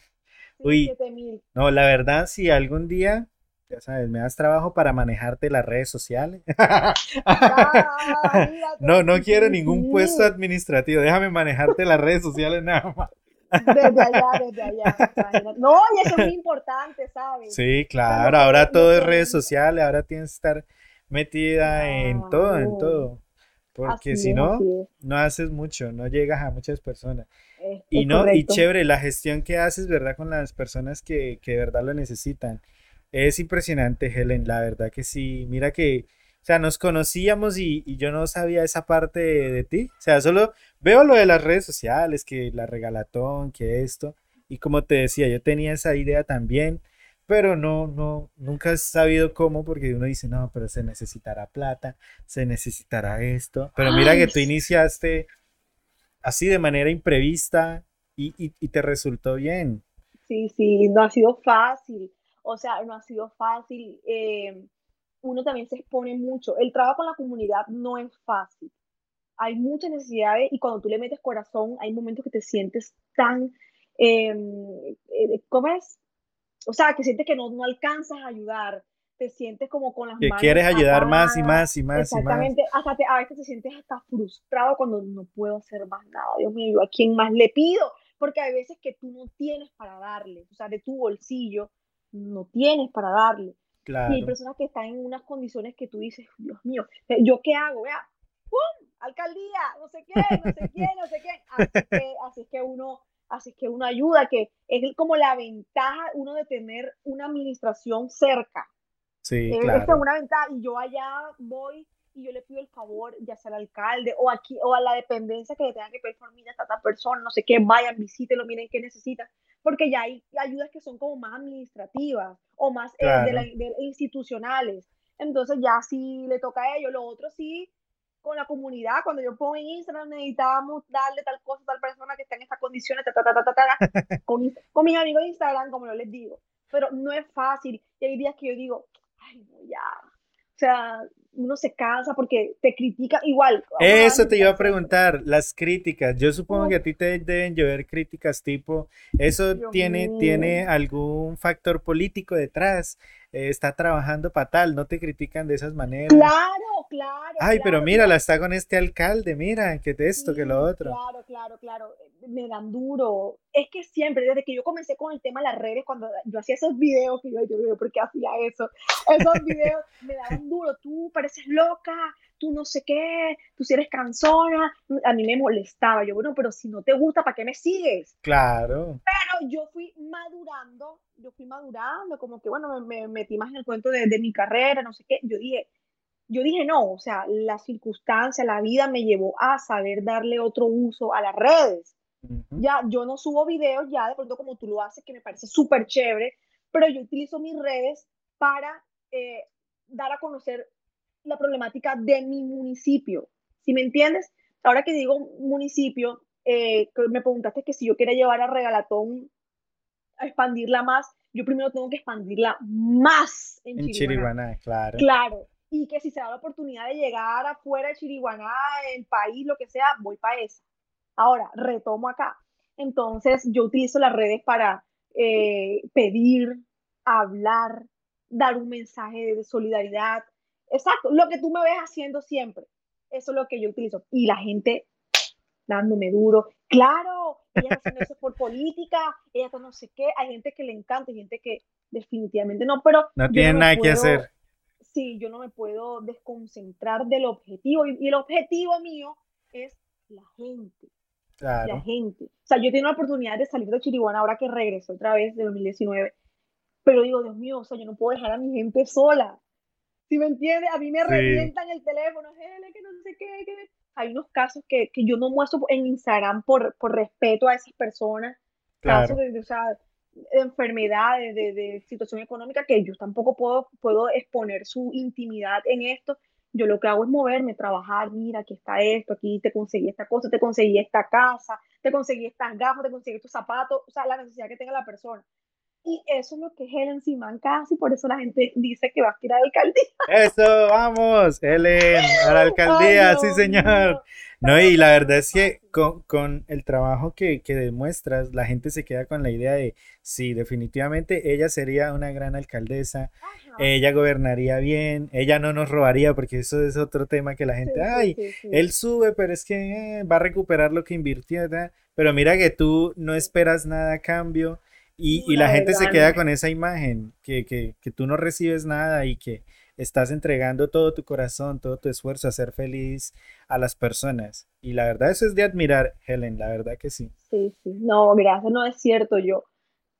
S1: Uy, no, la verdad, si algún día, ya sabes, me das trabajo para manejarte las redes sociales. *laughs* no, no quiero ningún puesto administrativo, déjame manejarte las redes sociales nada más.
S2: Desde allá, desde allá. No, y eso es muy importante, ¿sabes?
S1: Sí, claro, ahora todo es redes sociales, ahora tienes que estar metida en todo, en todo. Porque si no, no haces mucho, no llegas a muchas personas. y no, y chévere, la gestión que haces, ¿verdad? Con las personas que, que de verdad lo necesitan. Es impresionante, Helen, la verdad que sí. Mira que, o sea, nos conocíamos y, y yo no sabía esa parte de, de, ti. O sea, solo veo lo de las redes sociales, que la regalatón, que esto. Y como te decía, yo tenía esa idea también pero no, no, nunca he sabido cómo, porque uno dice, no, pero se necesitará plata, se necesitará esto. Pero mira que tú iniciaste así de manera imprevista y, y, te resultó bien.
S2: Sí, sí, no ha sido fácil. O sea, no ha sido fácil. Eh, uno también se expone mucho. El trabajo con la comunidad no es fácil. Hay muchas necesidades y cuando tú le metes corazón, hay momentos que te sientes tan, em, eh, ¿cómo es? O sea, que sientes que no, no alcanzas a ayudar, te sientes como con las
S1: que quieres ayudar más y más y más
S2: exactamente,
S1: y más.
S2: hasta a veces te sientes hasta frustrado cuando no puedo hacer más nada, Dios mío, ¿yo a quién más le pido? Porque hay veces que tú no tienes para darle, o sea, de tu bolsillo no tienes para darle. Claro. Y hay personas que están en unas condiciones que tú dices, Dios mío, ¿yo qué hago? Vea, ¡pum! Alcaldía, no sé qué, no sé qué, no sé qué. Así que, así es que uno Así que uno ayuda, que es como la ventaja uno de tener una administración cerca.
S1: Sí, claro.
S2: es una ventaja y yo allá voy y yo le pido el favor, ya sea al alcalde o aquí o a la dependencia que le tengan que pedir por mí a esta persona, no sé qué, vayan, visítenlo, miren qué necesita, porque ya hay ayudas que son como más administrativas o más eh, de institucionales. Entonces ya sí le toca a ellos, lo otro sí con la comunidad. Cuando yo pongo en Instagram, necesitábamos darle tal cosa a tal persona que está en estas condiciones, ta, ta, ta, ta, ta, *laughs* con, con mis amigos de Instagram, como yo les digo. Pero no es fácil. Y hay días que yo digo, ay, no, ya. O sea, uno se cansa porque te critica igual.
S1: Eso te iba a preguntar, las críticas. Yo supongo que a ti te deben llover críticas tipo, ¿eso tiene, tiene algún factor político detrás? Eh, ¿Está trabajando para tal? ¿No te critican de esas maneras?
S2: Claro, claro.
S1: Ay, pero mira, la está con este alcalde, mira, que esto, que lo otro.
S2: Claro, claro, claro. Me dan duro. Es que siempre, desde que yo comencé con el tema de las redes, cuando yo hacía esos videos, que yo, yo, ¿por qué hacía eso? Esos videos me daban duro. Tú pareces loca, tú no sé qué, tú si eres cansona. A mí me molestaba. Yo, bueno, pero si no te gusta, ¿para qué me sigues?
S1: Claro.
S2: Pero yo fui madurando, yo fui madurando, como que, bueno, me, metí más en el cuento de, de mi carrera, no sé qué. Yo dije, yo dije no, o sea, la circunstancia, la vida me llevó a saber darle otro uso a las redes. Ya, yo no subo videos ya de pronto como tú lo haces, que me parece súper chévere, pero yo utilizo mis redes para eh, dar a conocer la problemática de mi municipio. ¿Sí me entiendes? Ahora que digo municipio, eh, me preguntaste que si yo quería llevar a Regalatón a expandirla más, yo primero tengo que expandirla más en, en.
S1: Claro,
S2: y que si se da la oportunidad de llegar afuera de Chiriguaná, en país, lo que sea, voy para esa. Ahora, retomo acá. Entonces, yo utilizo las redes para eh, pedir, hablar, dar un mensaje de solidaridad. Exacto, lo que tú me ves haciendo siempre. Eso es lo que yo utilizo. Y la gente dándome duro. Claro, ella está haciendo eso por *laughs* política, ella no sé qué. Hay gente que le encanta, hay gente que definitivamente no, pero...
S1: No tiene nada que hacer
S2: Sí, yo no me puedo desconcentrar del objetivo. Y, el objetivo mío es la gente. La gente. O sea, yo tengo la oportunidad de salir de Chiriguana ahora que regreso otra vez de 2019. Pero digo, Dios mío, o sea, yo no puedo dejar a mi gente sola. Si me entiendes, a mí me revientan el teléfono, que no sé qué, Hay unos casos que, que, yo no muestro en Instagram por, por respeto a esas personas. Casos de, o sea, enfermedades, de, de, situación económica, que yo tampoco puedo, puedo exponer su intimidad en esto. Yo lo que hago es moverme, trabajar, mira, aquí está esto, aquí te conseguí esta cosa, te conseguí esta casa, te conseguí estas gafas, te conseguí estos zapatos, o sea, la necesidad que tenga la persona. Y eso es lo que Helen Simán casi, por eso la gente dice que va a aspirar a la alcaldía.
S1: Eso, vamos, Helen, a la alcaldía, sí señor. No, y la verdad es que con, el trabajo que, demuestras, la gente se queda con la idea de, sí, definitivamente ella sería una gran alcaldesa, ella gobernaría bien, ella no nos robaría, porque eso es otro tema que la gente, ay, él sube, pero es que eh, va a recuperar lo que invirtió, pero mira que tú no esperas nada a cambio y, la, gente se queda con esa imagen, que, que, que, tú no recibes nada y que estás entregando todo tu corazón, todo tu esfuerzo a ser feliz a las personas. Y la verdad eso es de admirar, Helen, la verdad que sí.
S2: Sí, sí, no, gracias, no es cierto yo.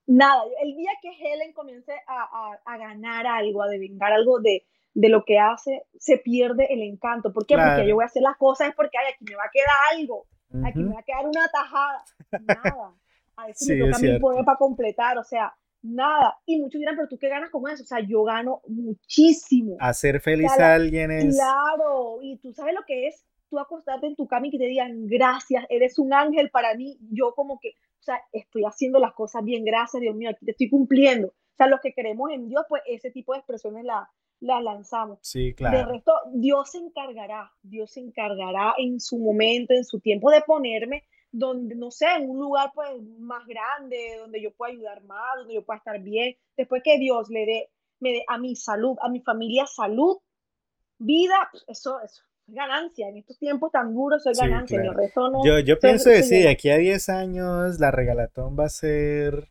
S2: Nada, el día que Helen comience a, a, ganar algo, a devengar algo de, de, lo que hace, se pierde el encanto. ¿Por qué? Porque yo voy a hacer las cosas es porque ay, aquí me va a quedar algo, aquí me va a quedar una tajada. Nada *laughs* a veces me toca para completar, o sea, nada. Y muchos dirán, pero tú qué ganas con eso, o sea, yo gano muchísimo.
S1: Hacer feliz a alguien es...
S2: Claro, y tú sabes lo que es tú acostarte en tu cama y que te digan, gracias, eres un ángel para mí, yo como que, o sea, estoy haciendo las cosas bien, gracias, Dios mío, aquí te estoy cumpliendo. O sea, los que creemos en Dios, pues ese tipo de expresiones las la lanzamos.
S1: Sí, claro.
S2: De resto, Dios se encargará, Dios se encargará en su momento, en su tiempo de ponerme donde, no sé, en un lugar pues más grande, donde yo pueda ayudar más, donde yo pueda estar bien, después que Dios le dé, me dé a mi salud, a mi familia salud, vida, pues, eso, eso es ganancia, en estos tiempos tan duros es ganancia,
S1: Yo, yo pienso que sí, de aquí a 10 años la regalatón va a ser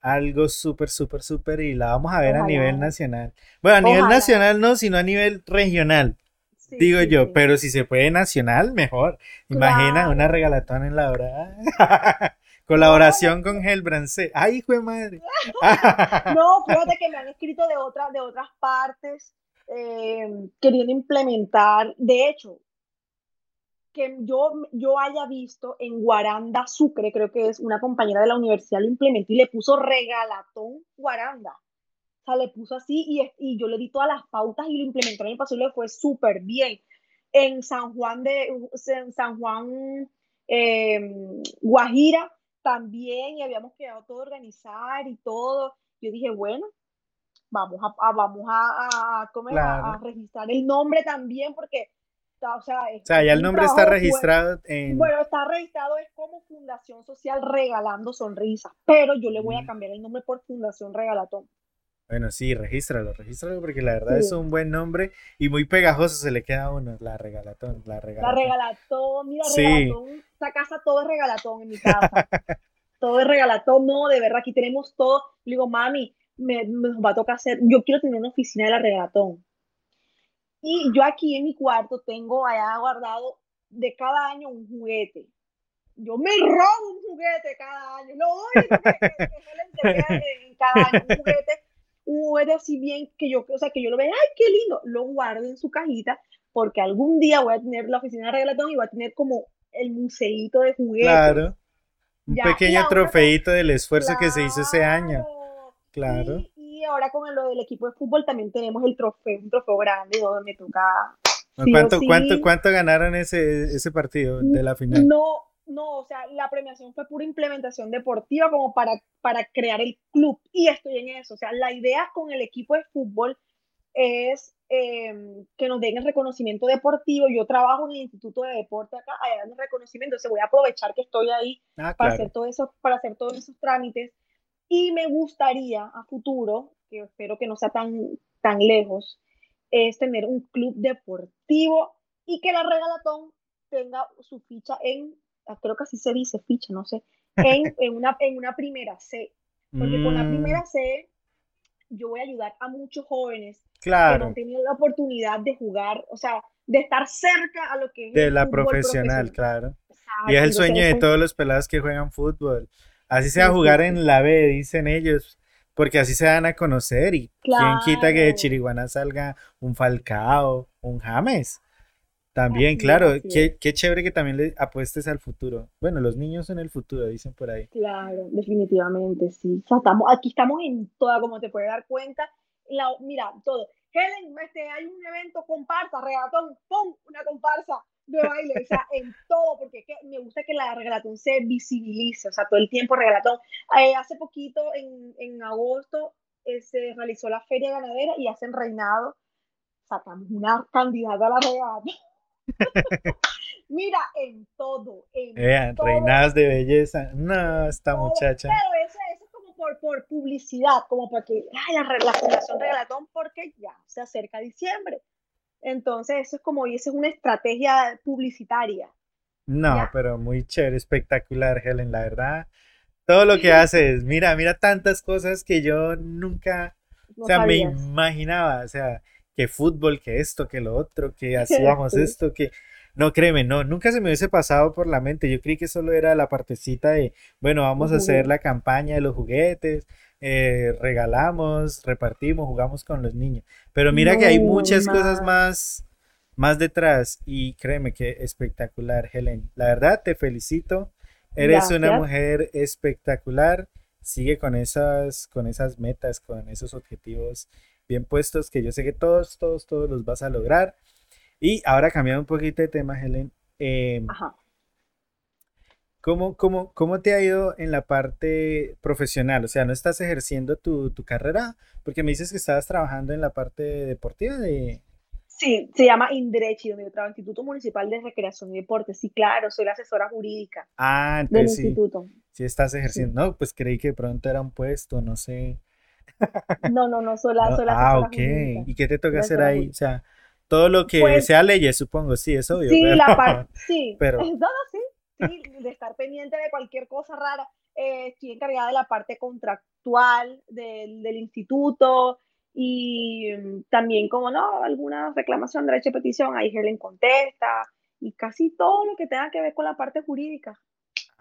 S1: algo súper, súper, súper y la vamos a ver a nivel nacional. Bueno, a nivel nacional no, sino a nivel regional digo yo, pero si se puede nacional, mejor. Imagina una regalatón en la hora. *laughs* Colaboración con Helbrance. ¡Ay, hijo de madre! *laughs*
S2: no, *laughs* fíjate que me han escrito de, otras de otras partes eh, queriendo implementar. De hecho, que yo, yo haya visto en Guaranda Sucre, creo que es una compañera de la universidad, lo implementó y le puso regalatón Guaranda sea, le puso así y, y yo le di todas las pautas y lo implementó en el paso y le fue súper bien. En San Juan de en San Juan em, Guajira también y habíamos quedado todo organizar y todo. Yo dije, bueno, vamos a, vamos a, a, registrar el nombre también porque o sea,
S1: o sea, ya el nombre está registrado en...
S2: Bueno, está registrado es como Fundación Social Regalando Sonrisas, pero yo le voy a cambiar el nombre por Fundación Regalatón.
S1: Bueno, sí, regístralo, regístralo porque la verdad es un buen nombre y muy pegajoso se le queda a uno, la regalatón, la regalatón.
S2: La regalatón, mira, regalatón, esta casa todo es regalatón en mi casa. *laughs* todo es regalatón, no, de verdad, aquí tenemos todo. Le digo, mami, me, me va a tocar hacer, yo quiero tener una oficina de la regalatón. Y yo aquí en mi cuarto tengo allá guardado de cada año un juguete. Yo me robo un juguete cada año. Lo único que, que, que en cada año, un juguete juguete así bien que yo, o sea, que yo lo vea, ay, qué lindo, lo guardo en su cajita, porque algún día voy a tener la oficina de regalatón y voy a tener como el museíto de juguetes.
S1: Claro. Un pequeño trofeito del esfuerzo que se hizo ese año. Claro.
S2: Y, ahora con lo del equipo de fútbol también tenemos el trofeo, un trofeo grande donde me toca.
S1: ¿Cuánto, ¿cuánto, ¿Cuánto ganaron ese, ese partido de la final?
S2: No, no, o sea, la premiación fue pura implementación deportiva como para, para crear el club y estoy en eso. O sea, la idea con el equipo de fútbol es em, que nos den el reconocimiento deportivo. Yo trabajo en el Instituto de Deporte acá, allá dan el reconocimiento, entonces voy a aprovechar que estoy ahí ah, para, hacer todo eso, para hacer todos esos trámites. Y me gustaría a futuro, que espero que no sea tan, tan lejos, es tener un club deportivo y que la Regalatón tenga su ficha en creo que así se dice, ficha, no sé, en, *laughs* en, una, en una primera C. Porque con la mm. primera C yo voy a ayudar a muchos jóvenes
S1: claro.
S2: que no tienen la oportunidad de jugar, o sea, de estar cerca a lo que es
S1: de la profesional, claro. y es el sueño de todos los pelados que juegan fútbol. Así sea jugar en la B, dicen ellos, porque así se dan a conocer y quién quita que de Chiriguana salga un Falcao, un James. También, claro, qué, qué, chévere que también le apuestes al futuro. Bueno, los niños son el futuro, dicen por ahí.
S2: Claro, definitivamente, sí. O sea, estamos, aquí estamos en toda, como te puedes dar cuenta. La, mira, todo. Helen, este, hay un evento, comparsa, regatón, ¡pum! Una comparsa de baile, o sea, en *laughs* todo, porque es que me gusta que la regalatón se visibilice, o sea, todo el tiempo regalatón. Eh, hace poquito, en, en agosto, eh, se realizó la feria ganadera y hacen reinado. Sacamos una candidata a la regalatón. Mira, en todo, en
S1: todo. Reinadas de belleza. No, esta muchacha.
S2: Pero eso, es como por, por, publicidad, como porque ay, la, la Fundación Regalatón, porque ya se acerca diciembre. Entonces, eso es como, y eso es una estrategia publicitaria.
S1: No, pero muy chévere, espectacular, Helen, la verdad. Todo lo que haces, mira, mira tantas cosas que yo nunca, o sea, me imaginaba, o sea, que fútbol, que esto, que lo otro, que *laughs* hacíamos esto, que... No, créeme, no, nunca se me hubiese pasado por la mente. Yo creí que solo era la partecita de, bueno, vamos a hacer la campaña de los juguetes, eh, regalamos, repartimos, jugamos con los niños. Pero mira que hay muchas cosas más, más detrás y créeme que espectacular, Helen. La verdad, te felicito. Eres una mujer espectacular. Sigue con esas, con esas metas, con esos objetivos bien puestos que yo sé que todos, todos, todos los vas a lograr. Y ahora cambiando un poquito de tema, Helen. Em, Ajá. ¿cómo, cómo, te ha ido en la parte profesional? O sea, ¿no estás ejerciendo tu, carrera? Porque me dices que estabas trabajando en la parte deportiva de...
S2: Sí, se llama INDRECHI, donde yo trabajo, Instituto Municipal de Recreación y Deporte. Sí, claro, soy la asesora jurídica
S1: ah, entonces del instituto. Sí, estás ejerciendo. No, pues creí que de pronto era un puesto, no sé.
S2: No, no, no, sola, sola.
S1: Ah, ok. ¿Y qué te toca hacer ahí? O sea, todo lo que pues sea leyes, supongo, sí, es obvio.
S2: Sí, la parte, sí. *laughs* Pero... *laughs* No, sí, sí, de estar pendiente de cualquier cosa rara. Eh, estoy encargada de la parte contractual del, del instituto y también, como no, alguna reclamación, derecho de petición, ahí Helen contesta y casi todo lo que tenga que ver con la parte jurídica.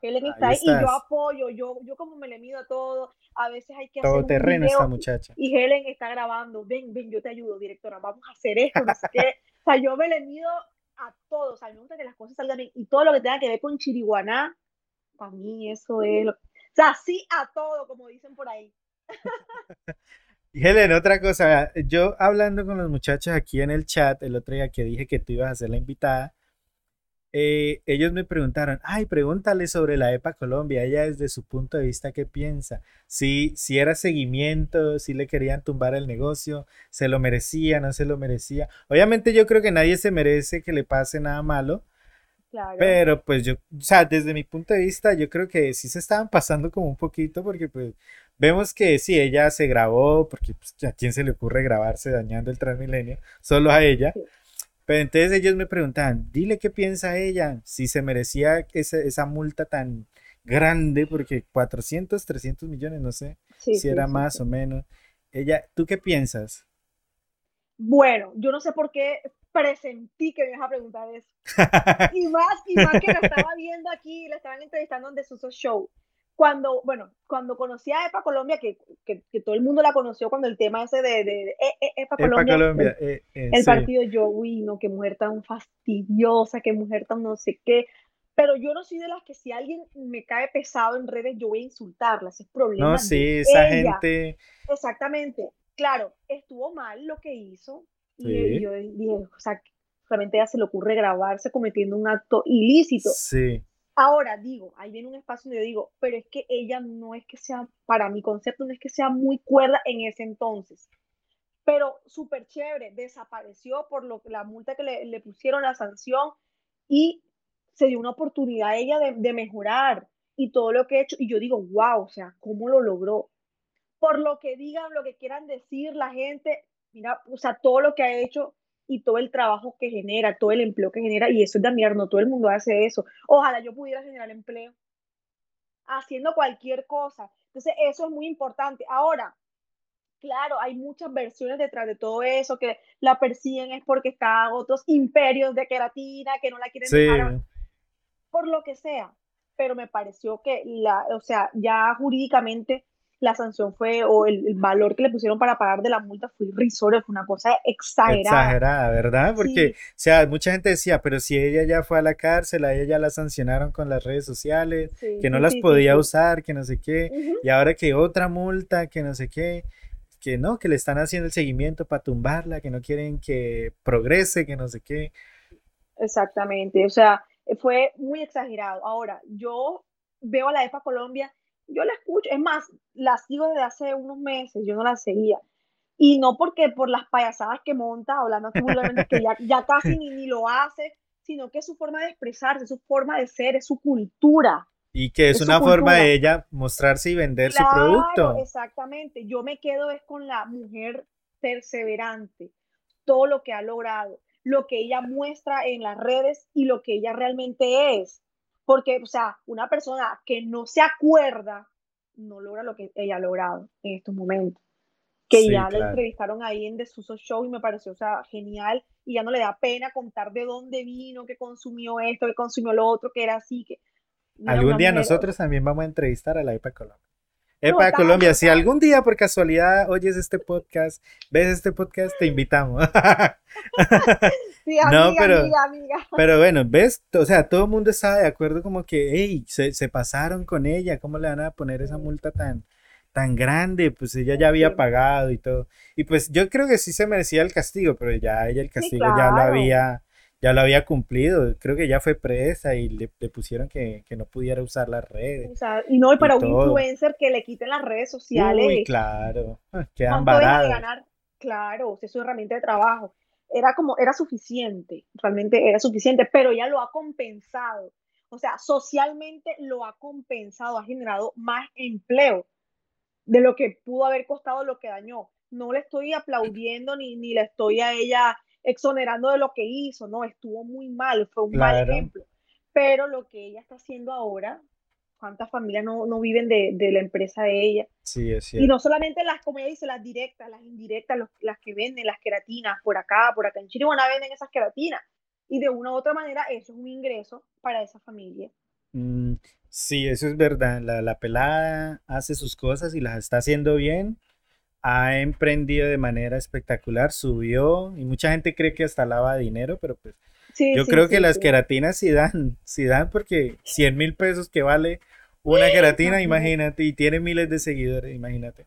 S2: Helen está ahí, y yo apoyo, yo, yo como me le mido a todo, a veces hay que
S1: todo hacer terreno esta muchacha.
S2: Y Helen está grabando, ven, ven, yo te ayudo, directora, vamos a hacer esto, no sé qué. O sea, yo me le mido a todo, o sea, me gusta que las cosas salgan bien y todo lo que tenga que ver con Chiriguaná, para mí eso es lo... O sea, sí a todo, como dicen por ahí. *laughs*
S1: Helen, otra cosa, yo hablando con los muchachos aquí en el chat el otro día que dije que tú ibas a ser la invitada, eh, ellos me preguntaron, ay, pregúntale sobre la EPA Colombia, ella desde su punto de vista, ¿qué piensa? Si, si era seguimiento, si le querían tumbar el negocio, se lo merecía, no se lo merecía. Obviamente yo creo que nadie se merece que le pase nada malo, pero pues yo, o sea, desde mi punto de vista, yo creo que sí se estaban pasando como un poquito porque pues vemos que sí, ella se grabó, porque pues, a quién se le ocurre grabarse dañando el Transmilenio, solo a ella. Pero entonces ellos me preguntaban, dile qué piensa ella, si se merecía esa, esa multa tan grande, porque 400, 300 millones, no sé si era más o menos. Ella, ¿tú qué piensas?
S2: Bueno, yo no sé por qué presentí que me ibas a preguntar eso. *laughs* y más, y más que la estaba viendo aquí, la estaban entrevistando en The Suso Show cuando, bueno, cuando conocí a EPA Colombia, que, que, todo el mundo la conoció cuando el tema ese de, de, e, e, EPA Colombia, el, eh, partido yo, uy, no, qué mujer tan fastidiosa, qué mujer tan no sé qué. Pero yo no soy de las que si alguien me cae pesado en redes, yo voy a insultarla, ese es problema.
S1: No, sí, esa gente.
S2: Exactamente. Claro, estuvo mal lo que hizo. Y yo dije, o sea, realmente ella se le ocurre grabarse cometiendo un acto ilícito.
S1: Sí.
S2: Ahora digo, ahí viene un espacio donde yo digo, pero es que ella no es que sea, para mi concepto, no es que sea muy cuerda en ese entonces. Pero súper chévere, desapareció por lo, la multa que le, pusieron, la sanción, y se dio una oportunidad a ella de, mejorar y todo lo que ha hecho. Y yo digo, wow, o sea, ¿cómo lo logró? Por lo que digan, lo que quieran decir la gente, mira, o sea, todo lo que ha hecho y todo el trabajo que genera, todo el empleo que genera, y eso es de admirar, no todo el mundo hace eso. Ojalá yo pudiera generar empleo haciendo cualquier cosa. Entonces, eso es muy importante. Ahora, claro, hay muchas versiones detrás de todo eso, que la persiguen es porque están otros imperios de queratina que no la quieren dejar, por lo que sea. Pero me pareció que la, o sea, ya jurídicamente la sanción fue, o el, valor que le pusieron para pagar de la multa fue irrisorio, fue una cosa exagerada.
S1: Exagerada, ¿verdad? Porque, o sea, mucha gente decía, pero si ella ya fue a la cárcel, a ella ya la sancionaron con las redes sociales, que no las podía usar, que no sé qué, y ahora que otra multa, que no sé qué, que no, que le están haciendo el seguimiento para tumbarla, que no quieren que progrese, que no sé qué.
S2: Exactamente, o sea, fue muy exagerado. Ahora, yo veo a la EPA Colombia yo la escucho, es más, la sigo desde hace unos meses, yo no la seguía. Y no porque por las payasadas que monta, hablando que ya, ya casi ni, ni lo hace, sino que es su forma de expresarse, es su forma de ser, es su cultura.
S1: Y que es, una forma de ella mostrarse y vender su producto.
S2: Exactamente. Yo me quedo es con la mujer perseverante, todo lo que ha logrado, lo que ella muestra en las redes y lo que ella realmente es. Porque, o sea, una persona que no se acuerda no logra lo que ella ha logrado en estos momentos. Que ya la entrevistaron ahí en The Suso Show y me pareció, o sea, genial. Y ya no le da pena contar de dónde vino, que consumió esto, que consumió lo otro, que era así. que
S1: Algún día nosotros también vamos a entrevistar a la EPA Colombia. EPA Colombia, si algún día por casualidad oyes este podcast, ves este podcast, te invitamos. *laughs*
S2: Sí, amiga, no, pero,
S1: pero bueno, ves, o sea, todo el mundo estaba de acuerdo como que, hey, se, se, pasaron con ella, ¿cómo le van a poner esa multa tan, tan grande? Pues ella ya había pagado y todo. Y pues yo creo que sí se merecía el castigo, pero ya ella el castigo ya lo había ya lo había cumplido. Creo que ya fue presa y le, pusieron que, no pudiera usar las redes.
S2: O sea, y no, y para un influencer que le quiten las redes sociales. Uy,
S1: claro.
S2: Quedan ganar? Claro, es su herramienta de trabajo era como, era suficiente, realmente era suficiente, pero ella lo ha compensado. O sea, socialmente lo ha compensado, ha generado más empleo de lo que pudo haber costado lo que dañó. No le estoy aplaudiendo ni, ni le estoy a ella exonerando de lo que hizo, no, estuvo muy mal, fue un mal ejemplo. Pero lo que ella está haciendo ahora cuántas familias no, no viven de, de, la empresa de ella.
S1: Sí, es cierto.
S2: Y no solamente las, como ella dice, las directas, las indirectas, las que venden las queratinas por acá, por acá en Chile, bueno, venden esas queratinas. Y de una u otra manera eso es un ingreso para esa familia.
S1: Mm, sí, eso es verdad. La, la pelada hace sus cosas y las está haciendo bien. Ha emprendido de manera espectacular, subió y mucha gente cree que hasta lava dinero, pero pues yo creo que las queratinas sí dan, sí dan porque 100 mil pesos que vale una queratina, imagínate, y tiene miles de seguidores, imagínate.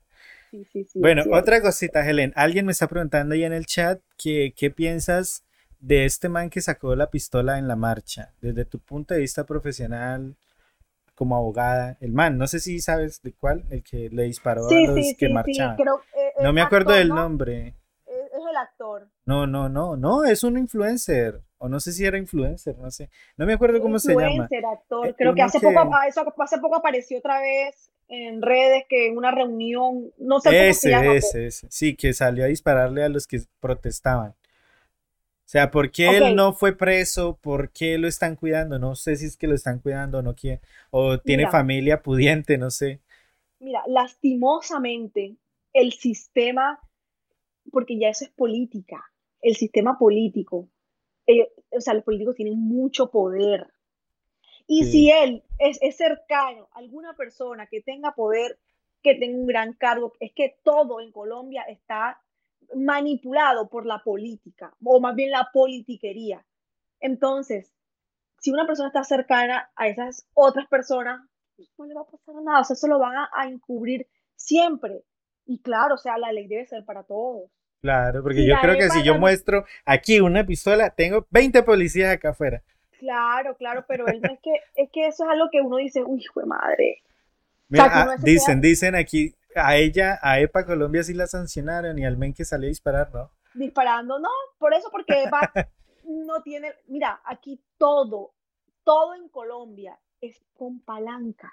S1: bueno, otra cosita, Helen. Alguien me está preguntando ahí en el chat que, qué piensas de este man que sacó la pistola en la marcha, desde tu punto de vista profesional como abogada, el man, no sé si sabes de cuál, el que le disparó a los que marchaban. No me acuerdo del nombre.
S2: Es el actor.
S1: No, no, no, no, es un influencer o no sé si era influencer, no sé, no me acuerdo cómo se llama.
S2: Influencer, actor, eh, creo que hace, Poco, eso hace poco apareció otra vez en redes que en una reunión, no sé cómo se llama.
S1: Ese, ese, sí, que salió a dispararle a los que protestaban. O sea, ¿por qué él no fue preso? ¿Por qué lo están cuidando? No sé si es que lo están cuidando o no quiere, o tiene familia pudiente, no sé.
S2: Mira, lastimosamente el sistema, porque ya eso es política, el sistema político o sea, los políticos tienen mucho poder. Y si él es, cercano a alguna persona que tenga poder, que tenga un gran cargo, es que todo en Colombia está manipulado por la política, o más bien la politiquería. Entonces, si una persona está cercana a esas otras personas, no le va a pasar nada, o sea, eso lo van a, a encubrir siempre. Y claro, o sea, la ley debe ser para todos.
S1: Claro, porque yo creo que si yo muestro aquí una pistola, tengo 20 policías acá afuera.
S2: Claro, claro, pero es que, es que eso es algo que uno dice, uy, hijo de madre.
S1: Ah, dicen, dicen aquí, a ella, a EPA Colombia sí la sancionaron y al men que salió a disparar, ¿no?
S2: Disparando, no, por eso, porque EPA *laughs* no tiene, mira, aquí todo, todo en Colombia es con palanca.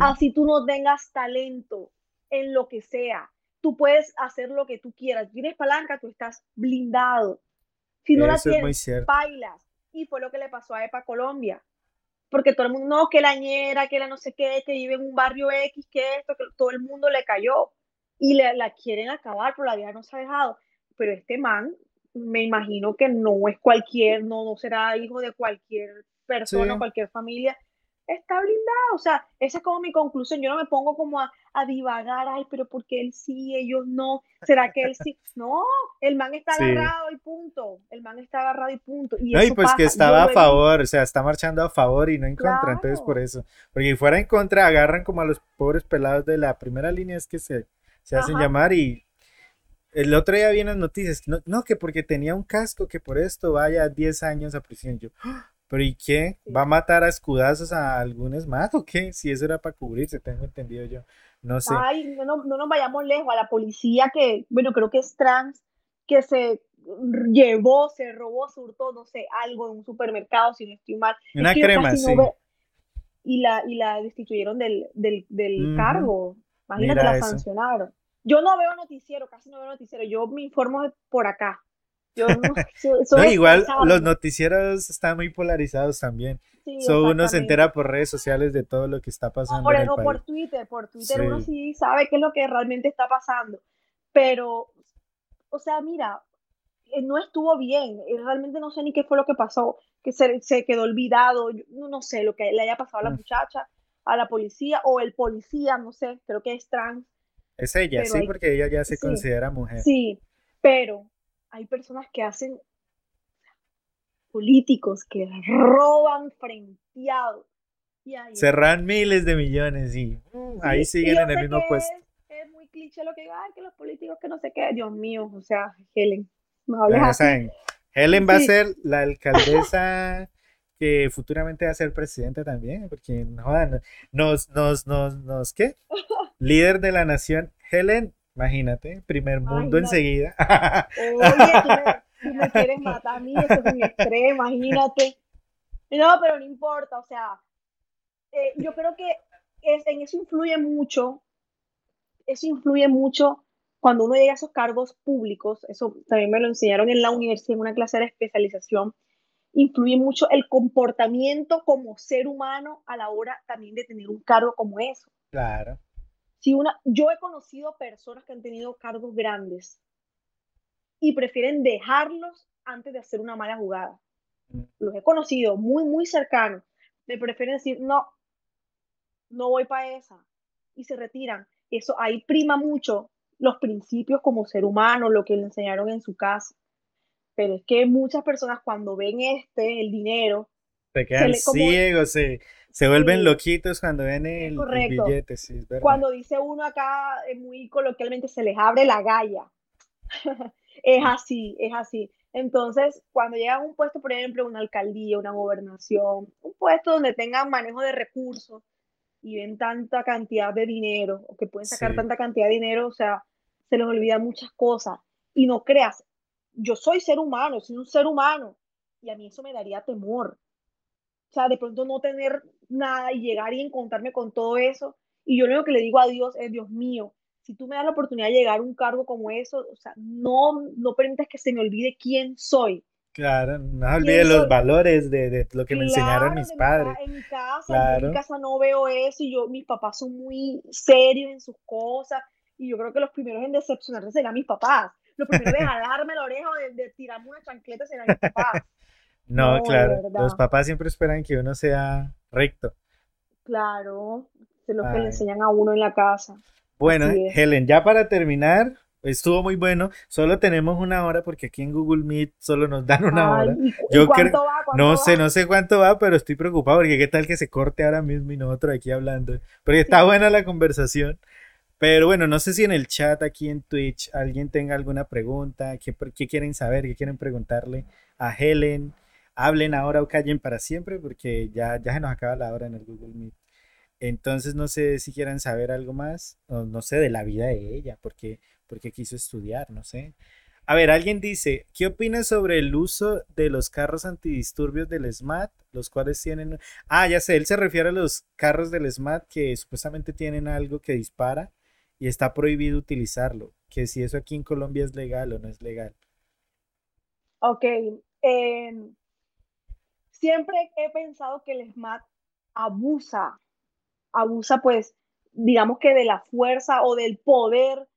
S2: Así tú no tengas talento en lo que sea, tú puedes hacer lo que tú quieras. Tienes palanca, tú estás blindado. Si no la tienes, bailas. Y fue lo que le pasó a EPA Colombia. Porque todo el mundo, no, que la ñera, que la no sé qué, que vive en un barrio X, que esto, que todo el mundo le cayó. y le, la quieren acabar, pero la vida no se ha dejado. Pero este man, me imagino que no es cualquier, no, no será hijo de cualquier persona, cualquier familia, está blindado. O sea, esa es como mi conclusión. Yo no me pongo como a, divagar, ay, pero porque él sí, ellos no? ¿Será que él sí? No, el man está agarrado y punto. El man está agarrado y punto. Y
S1: no, y pues que estaba a favor, o sea, está marchando a favor y no en contra, entonces por eso. Porque si fuera en contra, agarran como a los pobres pelados de la primera línea, es que se, se hacen llamar y el otro día vi unas noticias, no, no, que porque tenía un casco, que por esto vaya 10 años a prisión. Yo, ¿Pero y qué? ¿Va a matar a escudazos a algunos más o qué? Si eso era para cubrirse, tengo entendido yo. No sé.
S2: Ay, no, no, no nos vayamos lejos. A la policía que, bueno, creo que es trans, que se llevó, se robó, surtó, no sé, algo en un supermercado, si no estoy mal.
S1: Una crema, sí.
S2: y, la, y la destituyeron del, del, del cargo. Imagínate, la sancionaron. Yo no veo noticiero, casi no veo noticiero. Yo me informo por acá.
S1: No, *laughs* igual los noticieros están muy polarizados también. uno se entera por redes sociales de todo lo que está pasando.
S2: por, en el por Twitter, por Twitter uno sí sabe qué es lo que realmente está pasando. Pero, o sea, mira, eh, no estuvo bien. Eh, realmente no sé ni qué fue lo que pasó, que se, se quedó olvidado. No, no sé lo que le haya pasado a la mm. muchacha, a la policía o el policía, no sé, creo que es trans.
S1: Es ella, sí, porque ella ya se considera mujer.
S2: Sí, pero hay personas que hacen políticos que roban frenteados.
S1: Cerran miles de millones y mm, ahí siguen en el mismo puesto.
S2: Es, muy cliché lo que digo, ay, que los políticos que no sé qué, Dios mío, o sea, Helen,
S1: Helen va a ser la *laughs* alcaldesa que futuramente va a ser presidenta también, porque jodan, nos, nos, nos, nos, ¿qué? *laughs* Líder de la nación, Helen Imagínate, primer mundo enseguida.
S2: Oye, tú me, quieres matar a mí, eso es un estrés, imagínate. No, pero no importa, o sea, eh, yo creo que en eso influye mucho, eso influye mucho cuando uno llega a esos cargos públicos, eso también me lo enseñaron en la universidad, en una clase de especialización, influye mucho el comportamiento como ser humano a la hora también de tener un cargo como eso.
S1: Claro.
S2: Si una, yo he conocido personas que han tenido cargos grandes y prefieren dejarlos antes de hacer una mala jugada. Los he conocido muy, muy cercanos. Me prefieren decir, no, no voy para esa. Y se retiran. Eso ahí prima mucho los principios como ser humano, lo que le enseñaron en su casa. Pero es que muchas personas cuando ven este, el dinero,
S1: se quedan ciegos, se, se vuelven loquitos cuando ven el, billete, sí,
S2: Cuando dice uno acá, eh, muy coloquialmente, se les abre la galla. *laughs* es así, es así. Entonces, cuando llegan a un puesto, por ejemplo, una alcaldía, una gobernación, un puesto donde tengan manejo de recursos y ven tanta cantidad de dinero, o que pueden sacar tanta cantidad de dinero, o sea, se les olvida muchas cosas. Y no creas, yo soy ser humano, soy un ser humano, y a mí eso me daría temor. O sea, de pronto no tener nada y llegar y encontrarme con todo eso. Y yo lo único que le digo a Dios es, Dios mío, si tú me das la oportunidad de llegar a un cargo como eso, o sea, no, no permitas que se me olvide quién soy.
S1: Claro, no olvide los valores de, de, lo que me enseñaron mis padres.
S2: en mi casa, en mi casa no veo eso y yo, mis papás son muy serios en sus cosas y yo creo que los primeros en decepcionarse serán mis papás. Los primeros en *laughs* jalarme la oreja o de, de tirarme una chancleta serán mis papás. *laughs*
S1: No, claro. Los papás siempre esperan que uno sea recto.
S2: Claro, es lo que le enseñan a uno en la casa.
S1: Bueno, Helen, ya para terminar, estuvo muy bueno. Solo tenemos una hora porque aquí en Google Meet solo nos dan una hora.
S2: Yo creo,
S1: no sé, no sé cuánto va, pero estoy preocupado porque qué tal que se corte ahora mismo y nosotros aquí hablando. Porque está buena la conversación. Pero bueno, no sé si en el chat aquí en Twitch alguien tenga alguna pregunta, qué, qué quieren saber, qué quieren preguntarle a Helen hablen ahora o callen para siempre porque ya, ya se nos acaba la hora en el Google Meet. Entonces no sé si quieran saber algo más, o no sé, de la vida de ella, porque, porque quiso estudiar, no sé. A ver, alguien dice, ¿qué opinas sobre el uso de los carros antidisturbios del SMAT, los cuales tienen... Ah, ya sé, él se refiere a los carros del SMAT que supuestamente tienen algo que dispara y está prohibido utilizarlo, que si eso aquí en Colombia es legal o no es legal.
S2: Ok, eh, siempre he pensado que el SMAT abusa, abusa pues, digamos que de la fuerza o del poder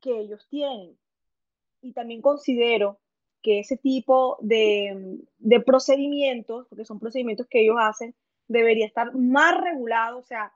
S2: que ellos tienen. Y también considero que ese tipo de, procedimientos, porque son procedimientos que ellos hacen, debería estar más regulado, o sea,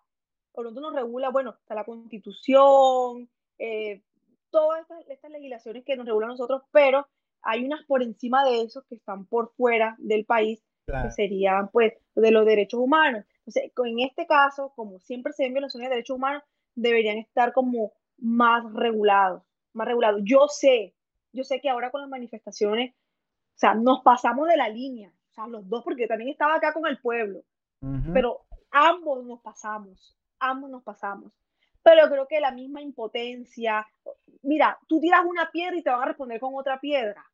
S2: por lo nos regula, bueno, está la constitución, eh, todas estas, legislaciones que nos regulan nosotros, pero hay unas por encima de eso que están por fuera del país, que serían pues de los derechos humanos. Entonces, en este caso, como siempre se ven violaciones de derechos humanos, deberían estar como más regulados, más regulados. Yo sé, yo sé que ahora con las manifestaciones, o sea, nos pasamos de la línea, o sea, los dos, porque también estaba acá con el pueblo, pero ambos nos pasamos, ambos nos pasamos. Pero creo que la misma impotencia, mira, tú tiras una piedra y te van a responder con otra piedra.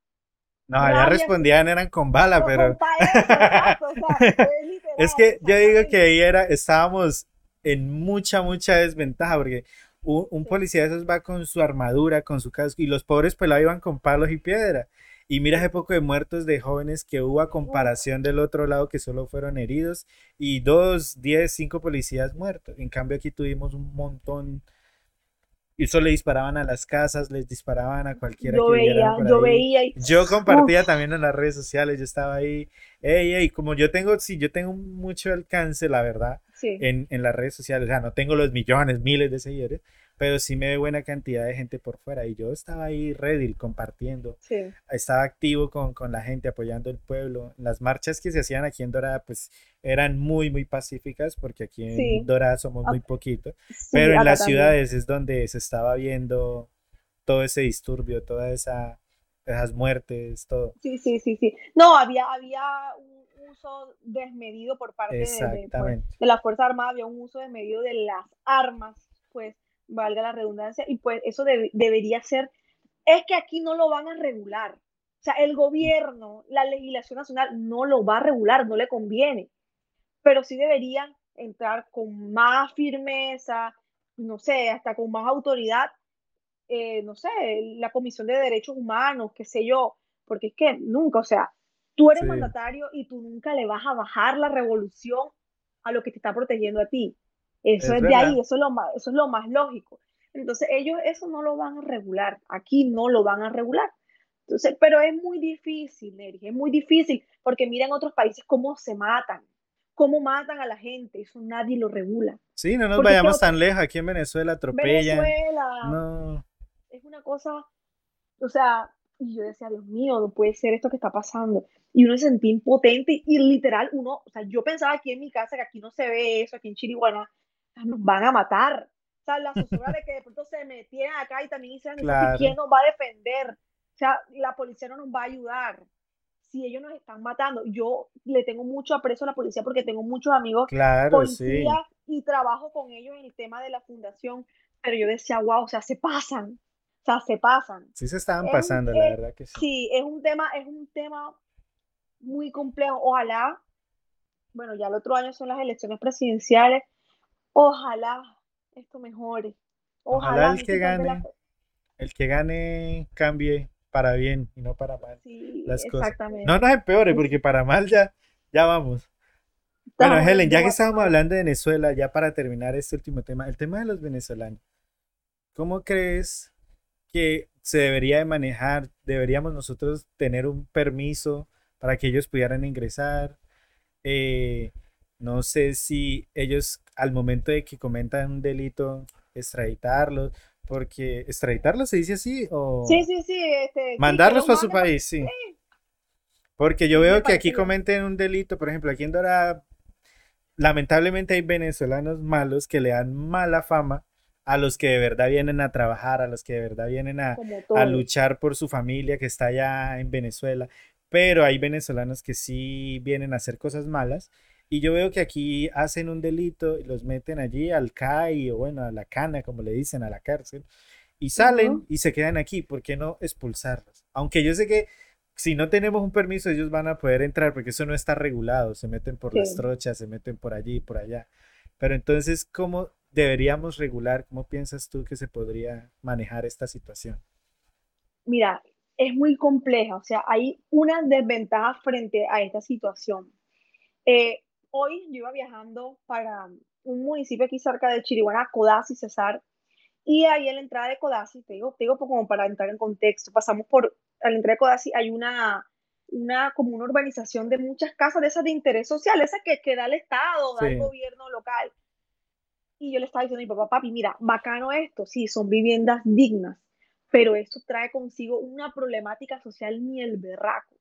S1: No, ya respondían, eran con bala, pero... *laughs* es que yo digo que ahí era, estábamos en mucha, mucha desventaja, porque un, policía de esos va con su armadura, con su casco, y los pobres pelados iban con palos y piedra. Y mira ese poco de muertos de jóvenes que hubo a comparación del otro lado que solo fueron heridos y dos, diez, cinco policías muertos. En cambio aquí tuvimos un montón y solo le disparaban a las casas, les disparaban a cualquiera
S2: yo
S1: que
S2: veía, yo veía
S1: yo compartía también en las redes sociales, yo estaba ahí, ey, ey, como yo tengo, sí, yo tengo mucho alcance, la verdad, en, en las redes sociales, o sea, no tengo los millones, miles de seguidores, pero sí me ve buena cantidad de gente por fuera. Y yo estaba ahí Redil compartiendo. Estaba activo con, con, la gente, apoyando el pueblo. Las marchas que se hacían aquí en Dorada, pues eran muy, muy pacíficas, porque aquí en Dorada somos muy poquito. pero en las ciudades es donde se estaba viendo todo ese disturbio, todas esa, esas muertes, todo.
S2: Sí, sí, sí, sí. No, había, había un uso desmedido por parte de, de, pues, de la Fuerza Armada, había un uso desmedido de las armas, pues valga la redundancia, y pues eso debería ser, es que aquí no lo van a regular. O sea, el gobierno, la legislación nacional no lo va a regular, no le conviene, pero sí deberían entrar con más firmeza, no sé, hasta con más autoridad, eh, no sé, la Comisión de Derechos Humanos, qué sé yo, porque es que nunca, o sea, tú eres mandatario y tú nunca le vas a bajar la revolución a lo que te está protegiendo a ti. Eso es, de ahí, eso es, lo más, eso es lo más lógico. Entonces ellos eso no lo van a regular, aquí no lo van a regular. Entonces, pero es muy difícil, Eric, es muy difícil, porque mira en otros países cómo se matan, cómo matan a la gente, eso nadie lo regula.
S1: Sí, no nos vayamos tan lejos, aquí en Venezuela atropellan.
S2: Venezuela, no. Es una cosa, o sea, y yo decía, Dios mío, no puede ser esto que está pasando. Y uno se sentía impotente y literal, uno, o sea, yo pensaba aquí en mi casa que aquí no se ve eso, aquí en Chiriguaná, nos van a matar. O sea, la zozobra de que de pronto se metieran acá y también hicieran *laughs* quién nos va a defender. O sea, la policía no nos va a ayudar. Si ellos nos están matando, yo le tengo mucho aprecio a la policía porque tengo muchos amigos
S1: claro,
S2: policías y trabajo con ellos en el tema de la fundación, pero yo decía, wow, o sea, se pasan, sea, se pasan.
S1: Sí se estaban pasando, la verdad que sí.
S2: Sí, es un tema, es un tema muy complejo. Ojalá, bueno, ya el otro año son las elecciones presidenciales, Ojalá esto mejore.
S1: Ojalá, el que gane, el que gane cambie para bien y no para mal
S2: sí, las exactamente.
S1: No nos empeore, porque para mal ya, ya vamos. Bueno, Helen, ya que estábamos hablando de Venezuela, ya para terminar este último tema, el tema de los venezolanos. ¿Cómo crees que se debería de manejar? ¿Deberíamos nosotros tener un permiso para que ellos pudieran ingresar? Eh, no sé si ellos al momento de que comentan un delito, extraditarlos, porque extraditarlos se dice así o...
S2: Sí, sí, sí. Este,
S1: mandarlos para su país, sí. Porque yo veo que aquí comenten un delito, por ejemplo, aquí en Dorada, lamentablemente hay venezolanos malos que le dan mala fama a los que de verdad vienen a trabajar, a los que de verdad vienen a, a luchar por su familia que está allá en Venezuela, pero hay venezolanos que sí vienen a hacer cosas malas y yo veo que aquí hacen un delito y los meten allí al CAI o bueno, a la cana, como le dicen, a la cárcel, y salen y se quedan aquí. ¿Por qué no expulsarlos? Aunque yo sé que si no tenemos un permiso, ellos van a poder entrar porque eso no está regulado. Se meten por las trochas, se meten por allí y por allá. Pero entonces, ¿cómo deberíamos regular? ¿Cómo piensas tú que se podría manejar esta situación?
S2: Mira, es muy compleja. O sea, hay una desventaja frente a esta situación. Eh, hoy yo iba viajando para un municipio aquí cerca de Chiriguaná, Codazzi, Cesar, Y ahí en la entrada de Codazzi, te digo, te digo como para entrar en contexto, pasamos por, a la entrada de Codazzi hay una, una, como una urbanización de muchas casas de esas de interés social, esas que, que da el Estado, da el gobierno local. Y yo le estaba diciendo a mi papá, papi, mira, bacano esto, sí, son viviendas dignas, pero esto trae consigo una problemática social ni el berraco.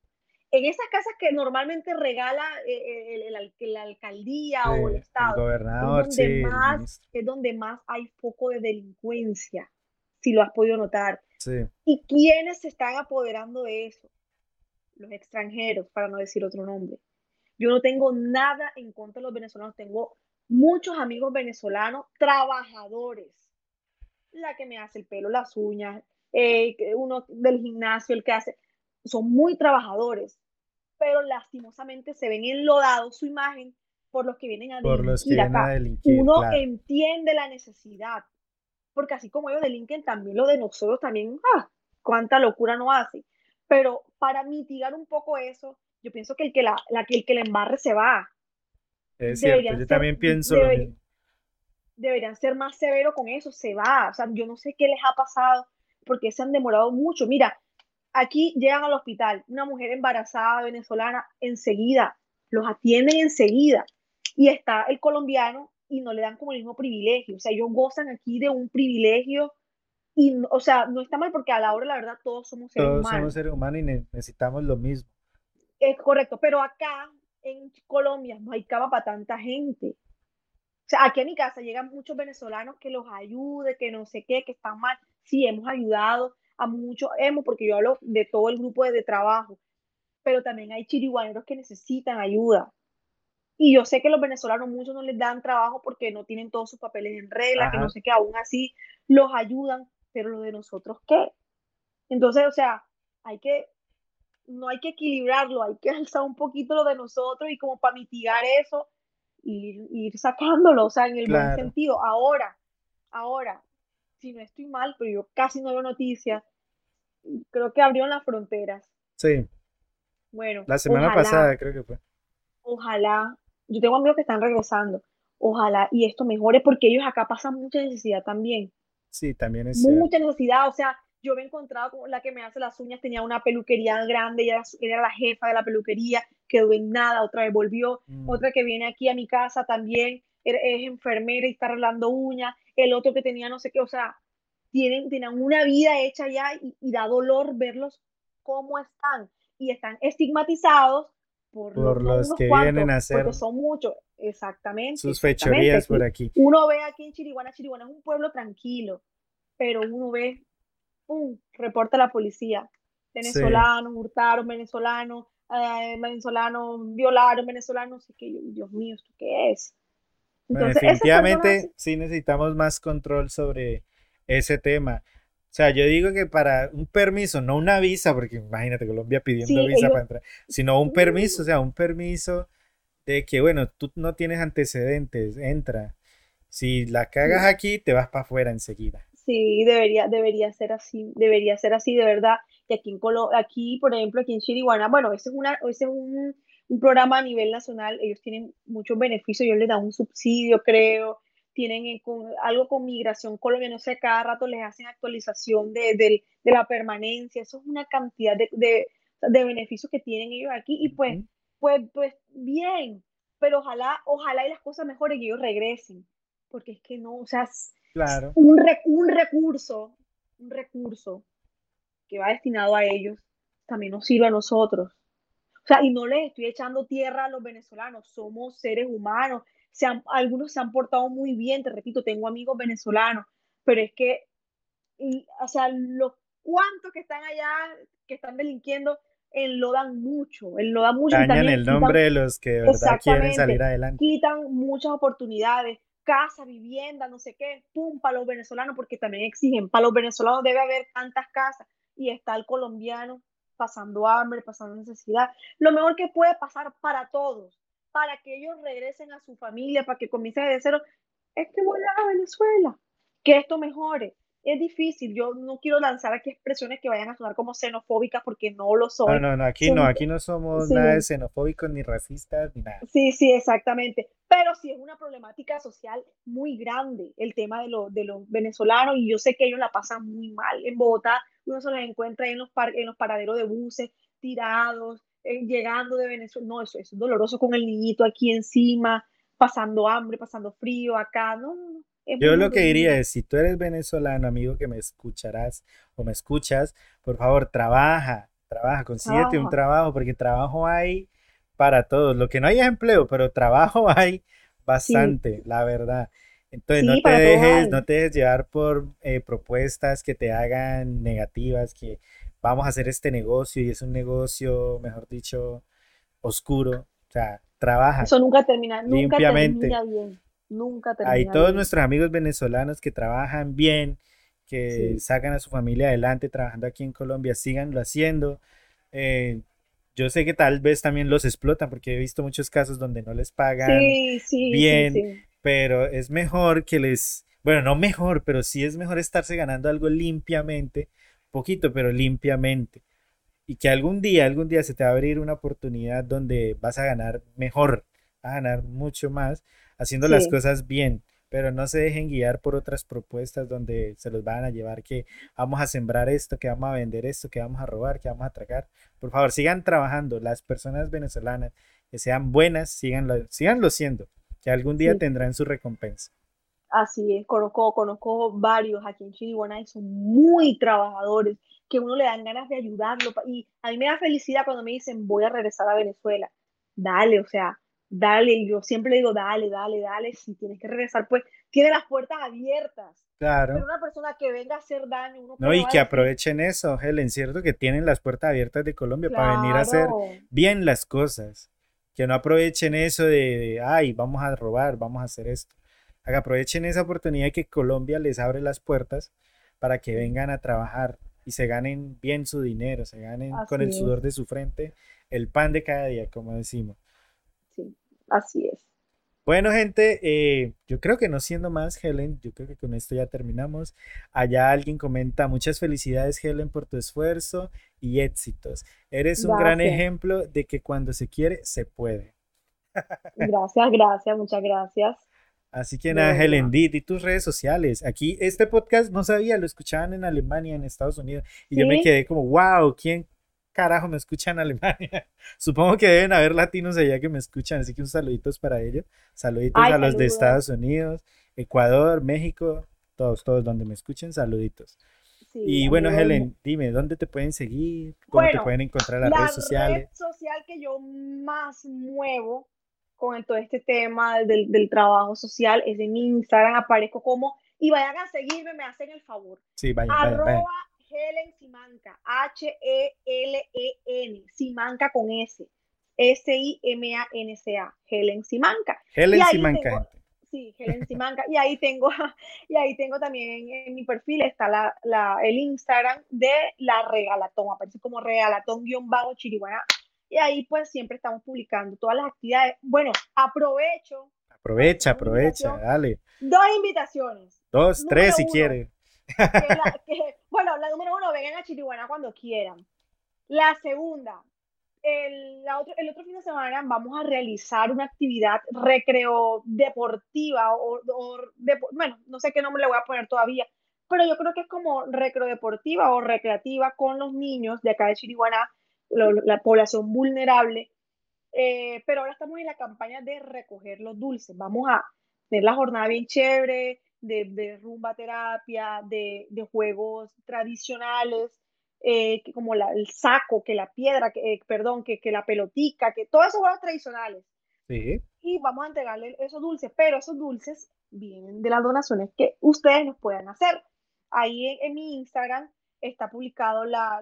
S2: En esas casas que normalmente regala eh, el, la alcaldía o el Estado,
S1: gobernador,
S2: es, donde más, es donde más hay foco de delincuencia, si lo has podido notar. ¿Y quiénes se están apoderando de eso? Los extranjeros, para no decir otro nombre. Yo no tengo nada en contra de los venezolanos, tengo muchos amigos venezolanos, trabajadores. La que me hace el pelo, las uñas, eh, uno del gimnasio, el que hace, son muy trabajadores, pero lastimosamente se ven enlodados su imagen por los que vienen a delinquir acá. uno entiende la necesidad, porque así como ellos delinquen, también lo de nosotros también, ¡ah! cuánta locura no hace. Pero para mitigar un poco eso, yo pienso que el que la, la que el que le embarre se va.
S1: Es cierto, yo también pienso
S2: Deberían ser más severos con eso, se va. O sea, yo no sé qué les ha pasado, porque se han demorado mucho. Mira, aquí llegan al hospital, una mujer embarazada venezolana, enseguida, los atienden enseguida. Y está el colombiano y no le dan como el mismo privilegio. O sea, ellos gozan aquí de un privilegio y, o sea, no está mal porque a la hora, la verdad, todos somos seres humanos.
S1: Todos somos seres humanos y necesitamos lo mismo.
S2: Es correcto, pero acá en Colombia no hay cama para tanta gente. O sea, aquí a mi casa llegan muchos venezolanos que los ayude, que no sé qué, que están mal. Sí, hemos ayudado a muchos, hemos, porque yo hablo de todo el grupo de, trabajo, pero también hay chiriguaneros que necesitan ayuda. Y yo sé que los venezolanos muchos no les dan trabajo porque no tienen todos sus papeles en regla, que no sé qué, aún así los ayudan, pero lo de nosotros, ¿qué? Entonces, o sea, hay que no hay que equilibrarlo, hay que *laughs* alzar un poquito lo de nosotros y como para mitigar eso, ir, ir sacándolo, o sea, en el buen sentido. Ahora, ahora, si no estoy mal, pero yo casi no veo noticias, creo que abrieron las fronteras.
S1: Sí.
S2: Bueno.
S1: La semana pasada creo que fue.
S2: Ojalá, yo tengo amigos que están regresando, ojalá y esto mejore porque ellos acá pasan mucha necesidad también.
S1: Sí, también es
S2: Mucha necesidad, o sea, yo me he encontrado con la que me hace las uñas, tenía una peluquería grande, ella era la jefa de la peluquería, quedó en nada, otra vez volvió, mm. otra que viene aquí a mi casa también, er, es enfermera y está arreglando uñas, el otro que tenía no sé qué, o sea, tienen, tienen una vida hecha ya y, da dolor verlos cómo están y están estigmatizados por,
S1: los, que vienen a hacer.
S2: Porque son muchos, exactamente.
S1: Sus fechorías por aquí.
S2: Uno ve aquí en Chiriguana, Chiriguana es un pueblo tranquilo, pero uno ve ¡pum! reporta a la policía. Venezolanos, hurtaron venezolanos, eh, venezolanos violaron venezolanos, que Dios mío, ¿esto qué es?
S1: definitivamente sí necesitamos más control sobre ese tema. O sea, yo digo que para un permiso, no una visa, porque imagínate Colombia pidiendo visa para entrar, sino un permiso, o sea, un permiso de que, bueno, tú no tienes antecedentes, entra. Si la cagas aquí, te vas para afuera enseguida.
S2: Sí, debería, debería ser así, debería ser así de verdad. Y aquí, en Colo aquí, por ejemplo, aquí en Chiriguana, bueno, ese es, una, ese es un, un, programa a nivel nacional, ellos tienen muchos beneficios, ellos les dan un subsidio, creo, tienen eh, con, algo con migración colombiana, no sé, cada rato les hacen actualización de, de, de la permanencia, eso es una cantidad de, de, de, beneficios que tienen ellos aquí, y pues, pues, pues bien, pero ojalá, ojalá y las cosas mejoren y ellos regresen, porque es que no, o sea, un, un recurso, un recurso que va destinado a ellos, también nos sirve a nosotros. O sea, y no les estoy echando tierra a los venezolanos, somos seres humanos. Se algunos se han portado muy bien, te repito, tengo amigos venezolanos, pero es que, o sea, los cuantos que están allá, que están delinquiendo, enlodan mucho, enlodan mucho.
S1: Dañan el nombre de los que de verdad quieren salir adelante.
S2: Quitan muchas oportunidades casa, vivienda, no sé qué, pum, para los venezolanos, porque también exigen, para los venezolanos debe haber tantas casas y está el colombiano pasando hambre, pasando necesidad. Lo mejor que puede pasar para todos, para que ellos regresen a su familia, para que comiencen de cero, es que vuelvan a Venezuela, que esto mejore. Es difícil. Yo no quiero lanzar aquí expresiones que vayan a sonar como xenofóbicas porque no lo son.
S1: No, no, no, aquí no, aquí no somos nada de xenofóbicos ni racistas ni nada.
S2: Sí, sí, exactamente. Pero sí es una problemática social muy grande el tema de, de los venezolanos y yo sé que ellos la pasan muy mal. En Bogotá uno se los encuentra en los, en los paraderos de buses tirados, eh, llegando de Venezuela. No, eso, eso es doloroso con el niñito aquí encima, pasando hambre, pasando frío acá. No, no, no
S1: yo lo que diría es, si tú eres venezolano, amigo, que me escucharás o me escuchas, por favor, trabaja, trabaja, consíguete un trabajo, porque trabajo hay para todos. Lo que no hay es empleo, pero *laughs* trabajo hay bastante, la verdad. Entonces, no, te dejes, no te dejes llevar por eh, propuestas que te hagan negativas, que vamos a hacer este negocio y es un negocio, mejor dicho, oscuro. O sea, trabaja.
S2: Eso nunca termina, nunca termina bien. Nunca
S1: Hay todos nuestros amigos venezolanos que trabajan bien, que sacan a su familia adelante trabajando aquí en Colombia, síganlo haciendo. Eh, yo sé que tal vez también los explotan porque he visto muchos casos donde no les pagan bien, pero es mejor que les, bueno, no mejor, pero sí es mejor estarse ganando algo limpiamente, poquito, pero limpiamente. Y que algún día, algún día se te va a abrir una oportunidad donde vas a ganar mejor, a ganar mucho más, haciendo las cosas bien, pero no se dejen guiar por otras propuestas donde se los van a llevar que vamos a sembrar esto, que vamos a vender esto, que vamos a robar, que vamos a atracar. Por favor, sigan trabajando. Las personas venezolanas que sean buenas, síganlo, síganlo siendo, que algún día tendrán su recompensa.
S2: Así es, conozco, conozco varios aquí en Chiriguana y son muy trabajadores, que uno le dan ganas de ayudarlo. Y a mí me da felicidad cuando me dicen voy a regresar a Venezuela. Dale, o sea, dale, yo siempre le digo, dale, dale, dale, si tienes que regresar, pues tiene las puertas abiertas.
S1: Claro.
S2: Pero una persona que venga a hacer daño.
S1: no, y que aprovechen eso, Helen, cierto que tienen las puertas abiertas de Colombia para venir a hacer bien las cosas. Que no aprovechen eso de, ay, vamos a robar, vamos a hacer esto. Que aprovechen esa oportunidad que Colombia les abre las puertas para que vengan a trabajar y se ganen bien su dinero, se ganen con el sudor de su frente el pan de cada día, como decimos.
S2: Así es.
S1: Bueno, gente, eh, yo creo que no siendo más, Helen, yo creo que con esto ya terminamos. Allá alguien comenta, muchas felicidades, Helen, por tu esfuerzo y éxitos. Eres un gran ejemplo de que cuando se quiere, se puede.
S2: Gracias, gracias, muchas gracias.
S1: Así que nada, Helen, di, tus redes sociales. Aquí este podcast no sabía, lo escuchaban en Alemania, en Estados Unidos, y yo me quedé como, wow, ¿quién, carajo me escuchan en Alemania? *laughs* Supongo que deben haber latinos allá que me escuchan, así que un saluditos para ellos. Saluditos a los de Estados Unidos, Ecuador, México, todos, todos donde me escuchen, saluditos. y bueno, Helen, dime, ¿dónde te pueden seguir? ¿Cómo te pueden encontrar en las redes sociales? La red
S2: social que yo más muevo con todo este tema del, del trabajo social es en Instagram, aparezco como, y vayan a seguirme, me hacen el favor.
S1: Sí, vayan, vayan
S2: Helen Simanca, H-E-L-E-N, Simanca con S, S-I-M-A-N-C-A, Helen Simanca.
S1: Helen Simanca.
S2: sí, Helen Simanca. y ahí tengo, *laughs* y ahí tengo también en mi perfil está la, la, el Instagram de la regalatón, aparece como regalatón-chiriguana. Y ahí pues siempre estamos publicando todas las actividades. Bueno, aprovecho.
S1: Aprovecha, aprovecha, dale.
S2: Dos invitaciones.
S1: Dos, tres si quieres.
S2: Bueno, la número uno, vengan a Chiriguana cuando quieran. La segunda, el, otro, el otro fin de semana vamos a realizar una actividad recreo deportiva o, bueno, no sé qué nombre le voy a poner todavía, pero yo creo que es como recreo deportiva o recreativa con los niños de acá de Chiriguaná, la población vulnerable. Eh, pero ahora estamos en la campaña de recoger los dulces. Vamos a tener la jornada bien chévere, de, rumba terapia, de, juegos tradicionales, eh, como el saco, que la piedra, que, eh, perdón, que, que, la pelotica, que todos esos juegos tradicionales. Y vamos a entregarle esos dulces, pero esos dulces vienen de las donaciones que ustedes nos puedan hacer. Ahí en, mi Instagram está publicado la,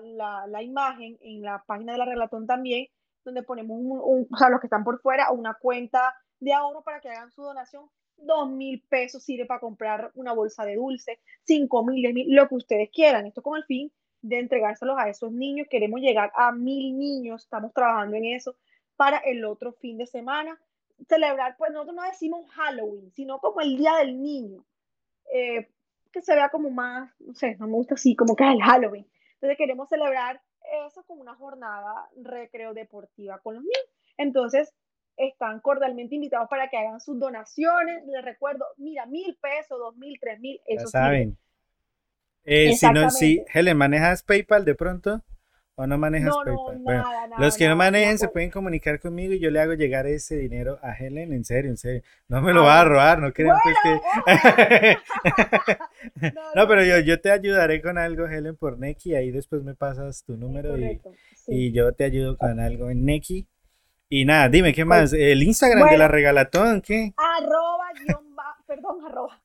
S2: imagen en la página de la Relatón también, donde ponemos un, o sea, los que están por fuera, una cuenta de ahorro para que hagan su donación dos mil pesos sirve para comprar una bolsa de dulce, cinco mil, diez mil, lo que ustedes quieran. Esto con el fin de entregárselos a esos niños. Queremos llegar a mil niños, estamos trabajando en eso para el otro fin de semana. Celebrar, pues nosotros no decimos Halloween, sino como el Día del Niño. Eh, que se vea como más, no sé, no me gusta así, como que es el Halloween. Entonces queremos celebrar eso como una jornada recreo deportiva con los niños. Entonces, están cordialmente invitados para que hagan sus donaciones. Les recuerdo, mira, mil pesos, dos mil, tres mil, eso
S1: ya saben. Eh, si no, si, Helen, ¿manejas PayPal de pronto? ¿O no manejas PayPal? bueno, los que no manejen se pueden comunicar conmigo y yo le hago llegar ese dinero a Helen, en serio, en serio. No me lo va a robar, no crean pues que... *laughs* *laughs* no, pero yo, yo te ayudaré con algo, Helen, por Neki, ahí después me pasas tu número y, y, yo te ayudo con algo en Neki. Y nada, dime, ¿qué más? El Instagram de la regalatón, ¿qué?
S2: Arroba guion bajo, *laughs* perdón, arroba.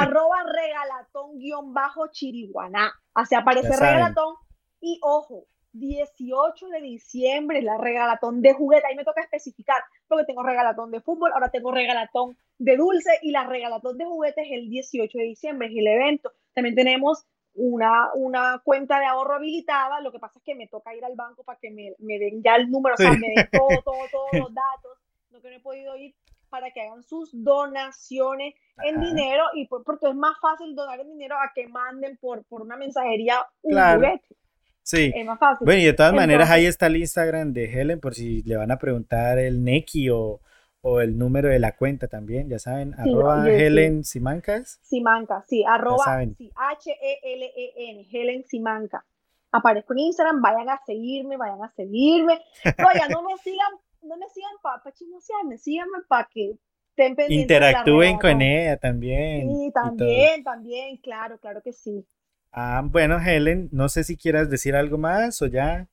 S2: arroba regalatón guion bajo chiriguaná. Así aparece regalatón. Y ojo, 18 de diciembre, la regalatón de juguete. Ahí me toca especificar, porque tengo regalatón de fútbol, ahora tengo regalatón de dulce y la regalatón de juguetes es el 18 de diciembre, es el evento. También tenemos una, una cuenta de ahorro habilitada, lo que pasa es que me toca ir al banco para que me, me den ya el número, o sea, me den todo, todo, *laughs* todos los datos, no que no he podido ir para que hagan sus donaciones en dinero y porque es más fácil donar en dinero a que manden por, por una mensajería un juguete.
S1: Sí. Es más fácil. Bueno, y de todas maneras ahí está el Instagram de Helen por si le van a preguntar el Neki o, o el número de la cuenta también, ya saben, arroba Helen Simancas.
S2: Simanca, sí, arroba H-E-L-E-N, Helen Simanca. Aparezco en Instagram, vayan a seguirme, vayan a seguirme. *laughs* Oiga, no me sigan, no me sigan para pa chismosearme, síganme para que estén pendientes.
S1: Interactúen con ella también.
S2: Sí, también, también, claro, claro que sí.
S1: Ah, bueno, Helen, no sé si quieras decir algo más o ya.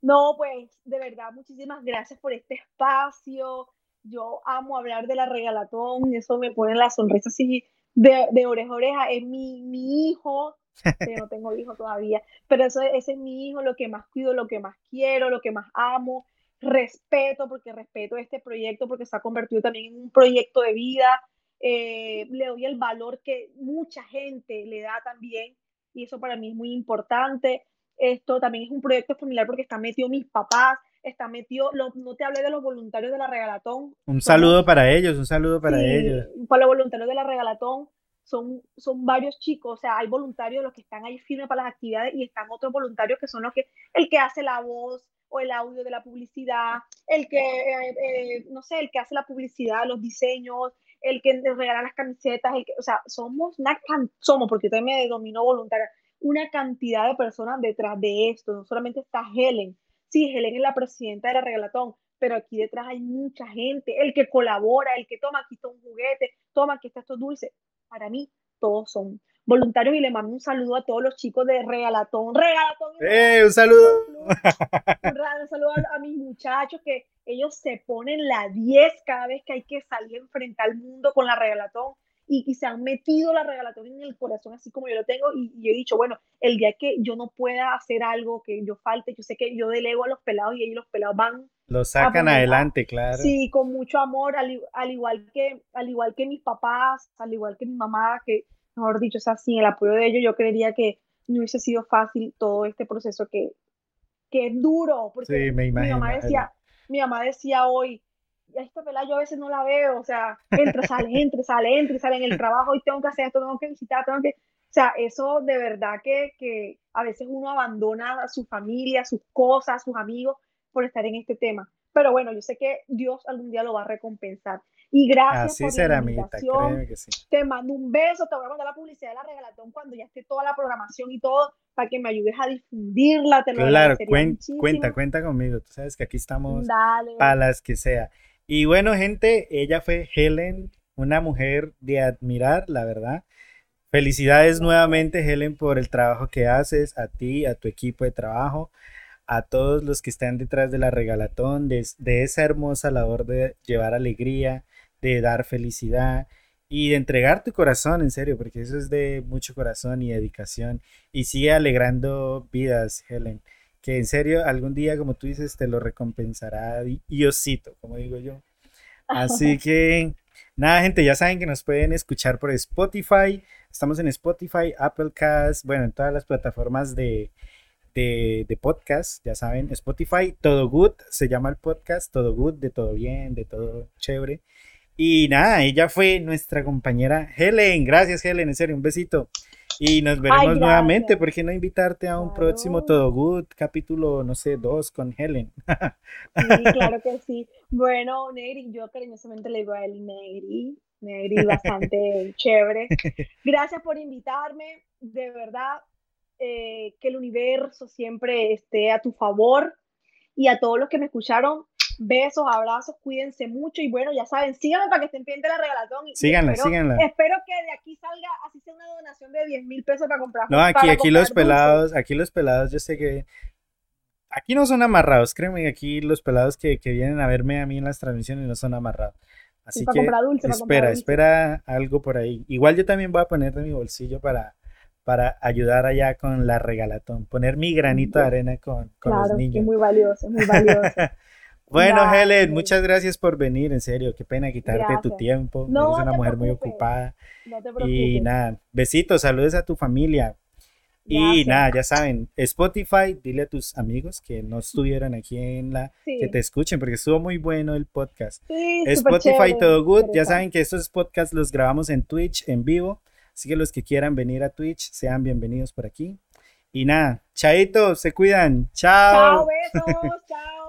S2: No, pues de verdad, muchísimas gracias por este espacio yo amo hablar de la regalatón, eso me pone la sonrisa así de, de oreja a oreja. Es mi, mi hijo, *laughs* yo no tengo hijo todavía, pero eso, ese es mi hijo, lo que más cuido, lo que más quiero, lo que más amo. Respeto, porque respeto este proyecto, porque se ha convertido también en un proyecto de vida. Eh, le doy el valor que mucha gente le da también, y eso para mí es muy importante. Esto también es un proyecto familiar porque están metidos mis papás, está metido, no te hablé de los voluntarios de la regalatón.
S1: Un saludo para ellos, un saludo para ellos.
S2: Para los voluntarios de la regalatón, son, son varios chicos, o sea, hay voluntarios los que están ahí firmes para las actividades y están otros voluntarios que son los que, el que hace la voz o el audio de la publicidad, el que, eh, eh, no sé, el que hace la publicidad, los diseños, el que regala las camisetas, el que, o sea, somos una, somos, porque yo también me domino voluntaria, una cantidad de personas detrás de esto, no solamente está Helen, Sí, Helen es la presidenta de la regalatón, pero aquí detrás hay mucha gente, el que colabora, el que toma, aquí está un juguete, toma, aquí está estos dulces. Para mí, todos son voluntarios y le mando un saludo a todos los chicos de Regalatón. Regalatón.
S1: ¡Eh, un saludo!
S2: Un, saludo a, mis muchachos que ellos se ponen la 10 cada vez que hay que salir enfrentar al mundo con la Regalatón y, se han metido la regalatoria en el corazón, así como yo lo tengo, y, yo he dicho, bueno, el día que yo no pueda hacer algo, que yo falte, yo sé que yo delego a los pelados y ellos los pelados van.
S1: Lo sacan adelante, claro.
S2: Sí, con mucho amor, al, igual que, al igual que mis papás, al igual que mi mamá, que, mejor dicho, o sea, sin el apoyo de ellos, yo creería que no hubiese sido fácil todo este proceso que, que es duro, porque mi mamá decía, mi mamá decía hoy, ya esta pelada yo a veces no la veo, o sea, entra, sale, entra, sale, entra, sale en el trabajo y tengo que hacer esto, tengo que visitar, tengo que... O sea, eso de verdad que, que a veces uno abandona a su familia, sus cosas, sus amigos por estar en este tema. Pero bueno, yo sé que Dios algún día lo va a recompensar. Y gracias
S1: Así por será, la invitación. que sí.
S2: Te mando un beso, te voy a mandar la publicidad de la regalatón cuando ya esté toda la programación y todo, para que me ayudes a difundirla. Te lo
S1: claro, cuenta, cuenta conmigo. Tú sabes que aquí estamos Dale. a las que sea. Y bueno, gente, ella fue Helen, una mujer de admirar, la verdad. Felicidades nuevamente, Helen, por el trabajo que haces, a ti, a tu equipo de trabajo, a todos los que están detrás de la regalatón, de, esa hermosa labor de llevar alegría, de dar felicidad y de entregar tu corazón, en serio, porque eso es de mucho corazón y dedicación. Y sigue alegrando vidas, Helen que en serio algún día, como tú dices, te lo recompensará Diosito, como digo yo. Así *laughs* que, nada, gente, ya saben que nos pueden escuchar por Spotify. Estamos en Spotify, Applecast, bueno, en todas las plataformas de, de, de, podcast, ya saben, Spotify, Todo Good, se llama el podcast, Todo Good, de todo bien, de todo chévere. Y nada, ella fue nuestra compañera Helen. Gracias, Helen, en serio, un besito. Y nos veremos nuevamente. ¿Por qué no invitarte a un próximo Todo Good, capítulo, no sé, dos con Helen?
S2: sí, claro que sí. Bueno, Negri, yo cariñosamente le digo a él Negri. Negri, bastante *laughs* chévere. Gracias por invitarme. De verdad, eh, que el universo siempre esté a tu favor. Y a todos los que me escucharon, Besos, abrazos, cuídense mucho y bueno, ya saben, síganme para que estén pendientes de la regalatón.
S1: síganla,
S2: espero,
S1: síganla.
S2: Espero que de aquí salga, así sea una donación de 10 mil pesos para comprar.
S1: No, aquí, aquí los pelados, aquí los pelados, yo sé que aquí no son amarrados, créeme, aquí los pelados que, que, vienen a verme a mí en las transmisiones no son amarrados. Así que espera, espera algo por ahí. Igual yo también voy a poner de mi bolsillo para, para ayudar allá con la regalatón, poner mi granito de arena con, con los niños.
S2: Es muy valioso, es muy valioso. *laughs*
S1: Bueno, Helen, muchas gracias por venir, en serio, qué pena quitarte tu tiempo.
S2: No
S1: Eres una mujer muy ocupada. Y nada, besitos, saludos a tu familia. Y nada, ya saben, Spotify, dile a tus amigos que no estuvieron aquí en la, que te escuchen, porque estuvo muy bueno el podcast.
S2: Sí,
S1: Spotify, todo good. Ya saben que estos podcasts los grabamos en Twitch en vivo, así que los que quieran venir a Twitch, sean bienvenidos por aquí. Y nada, chaito, se cuidan. Chao.
S2: Chao, besos, chao.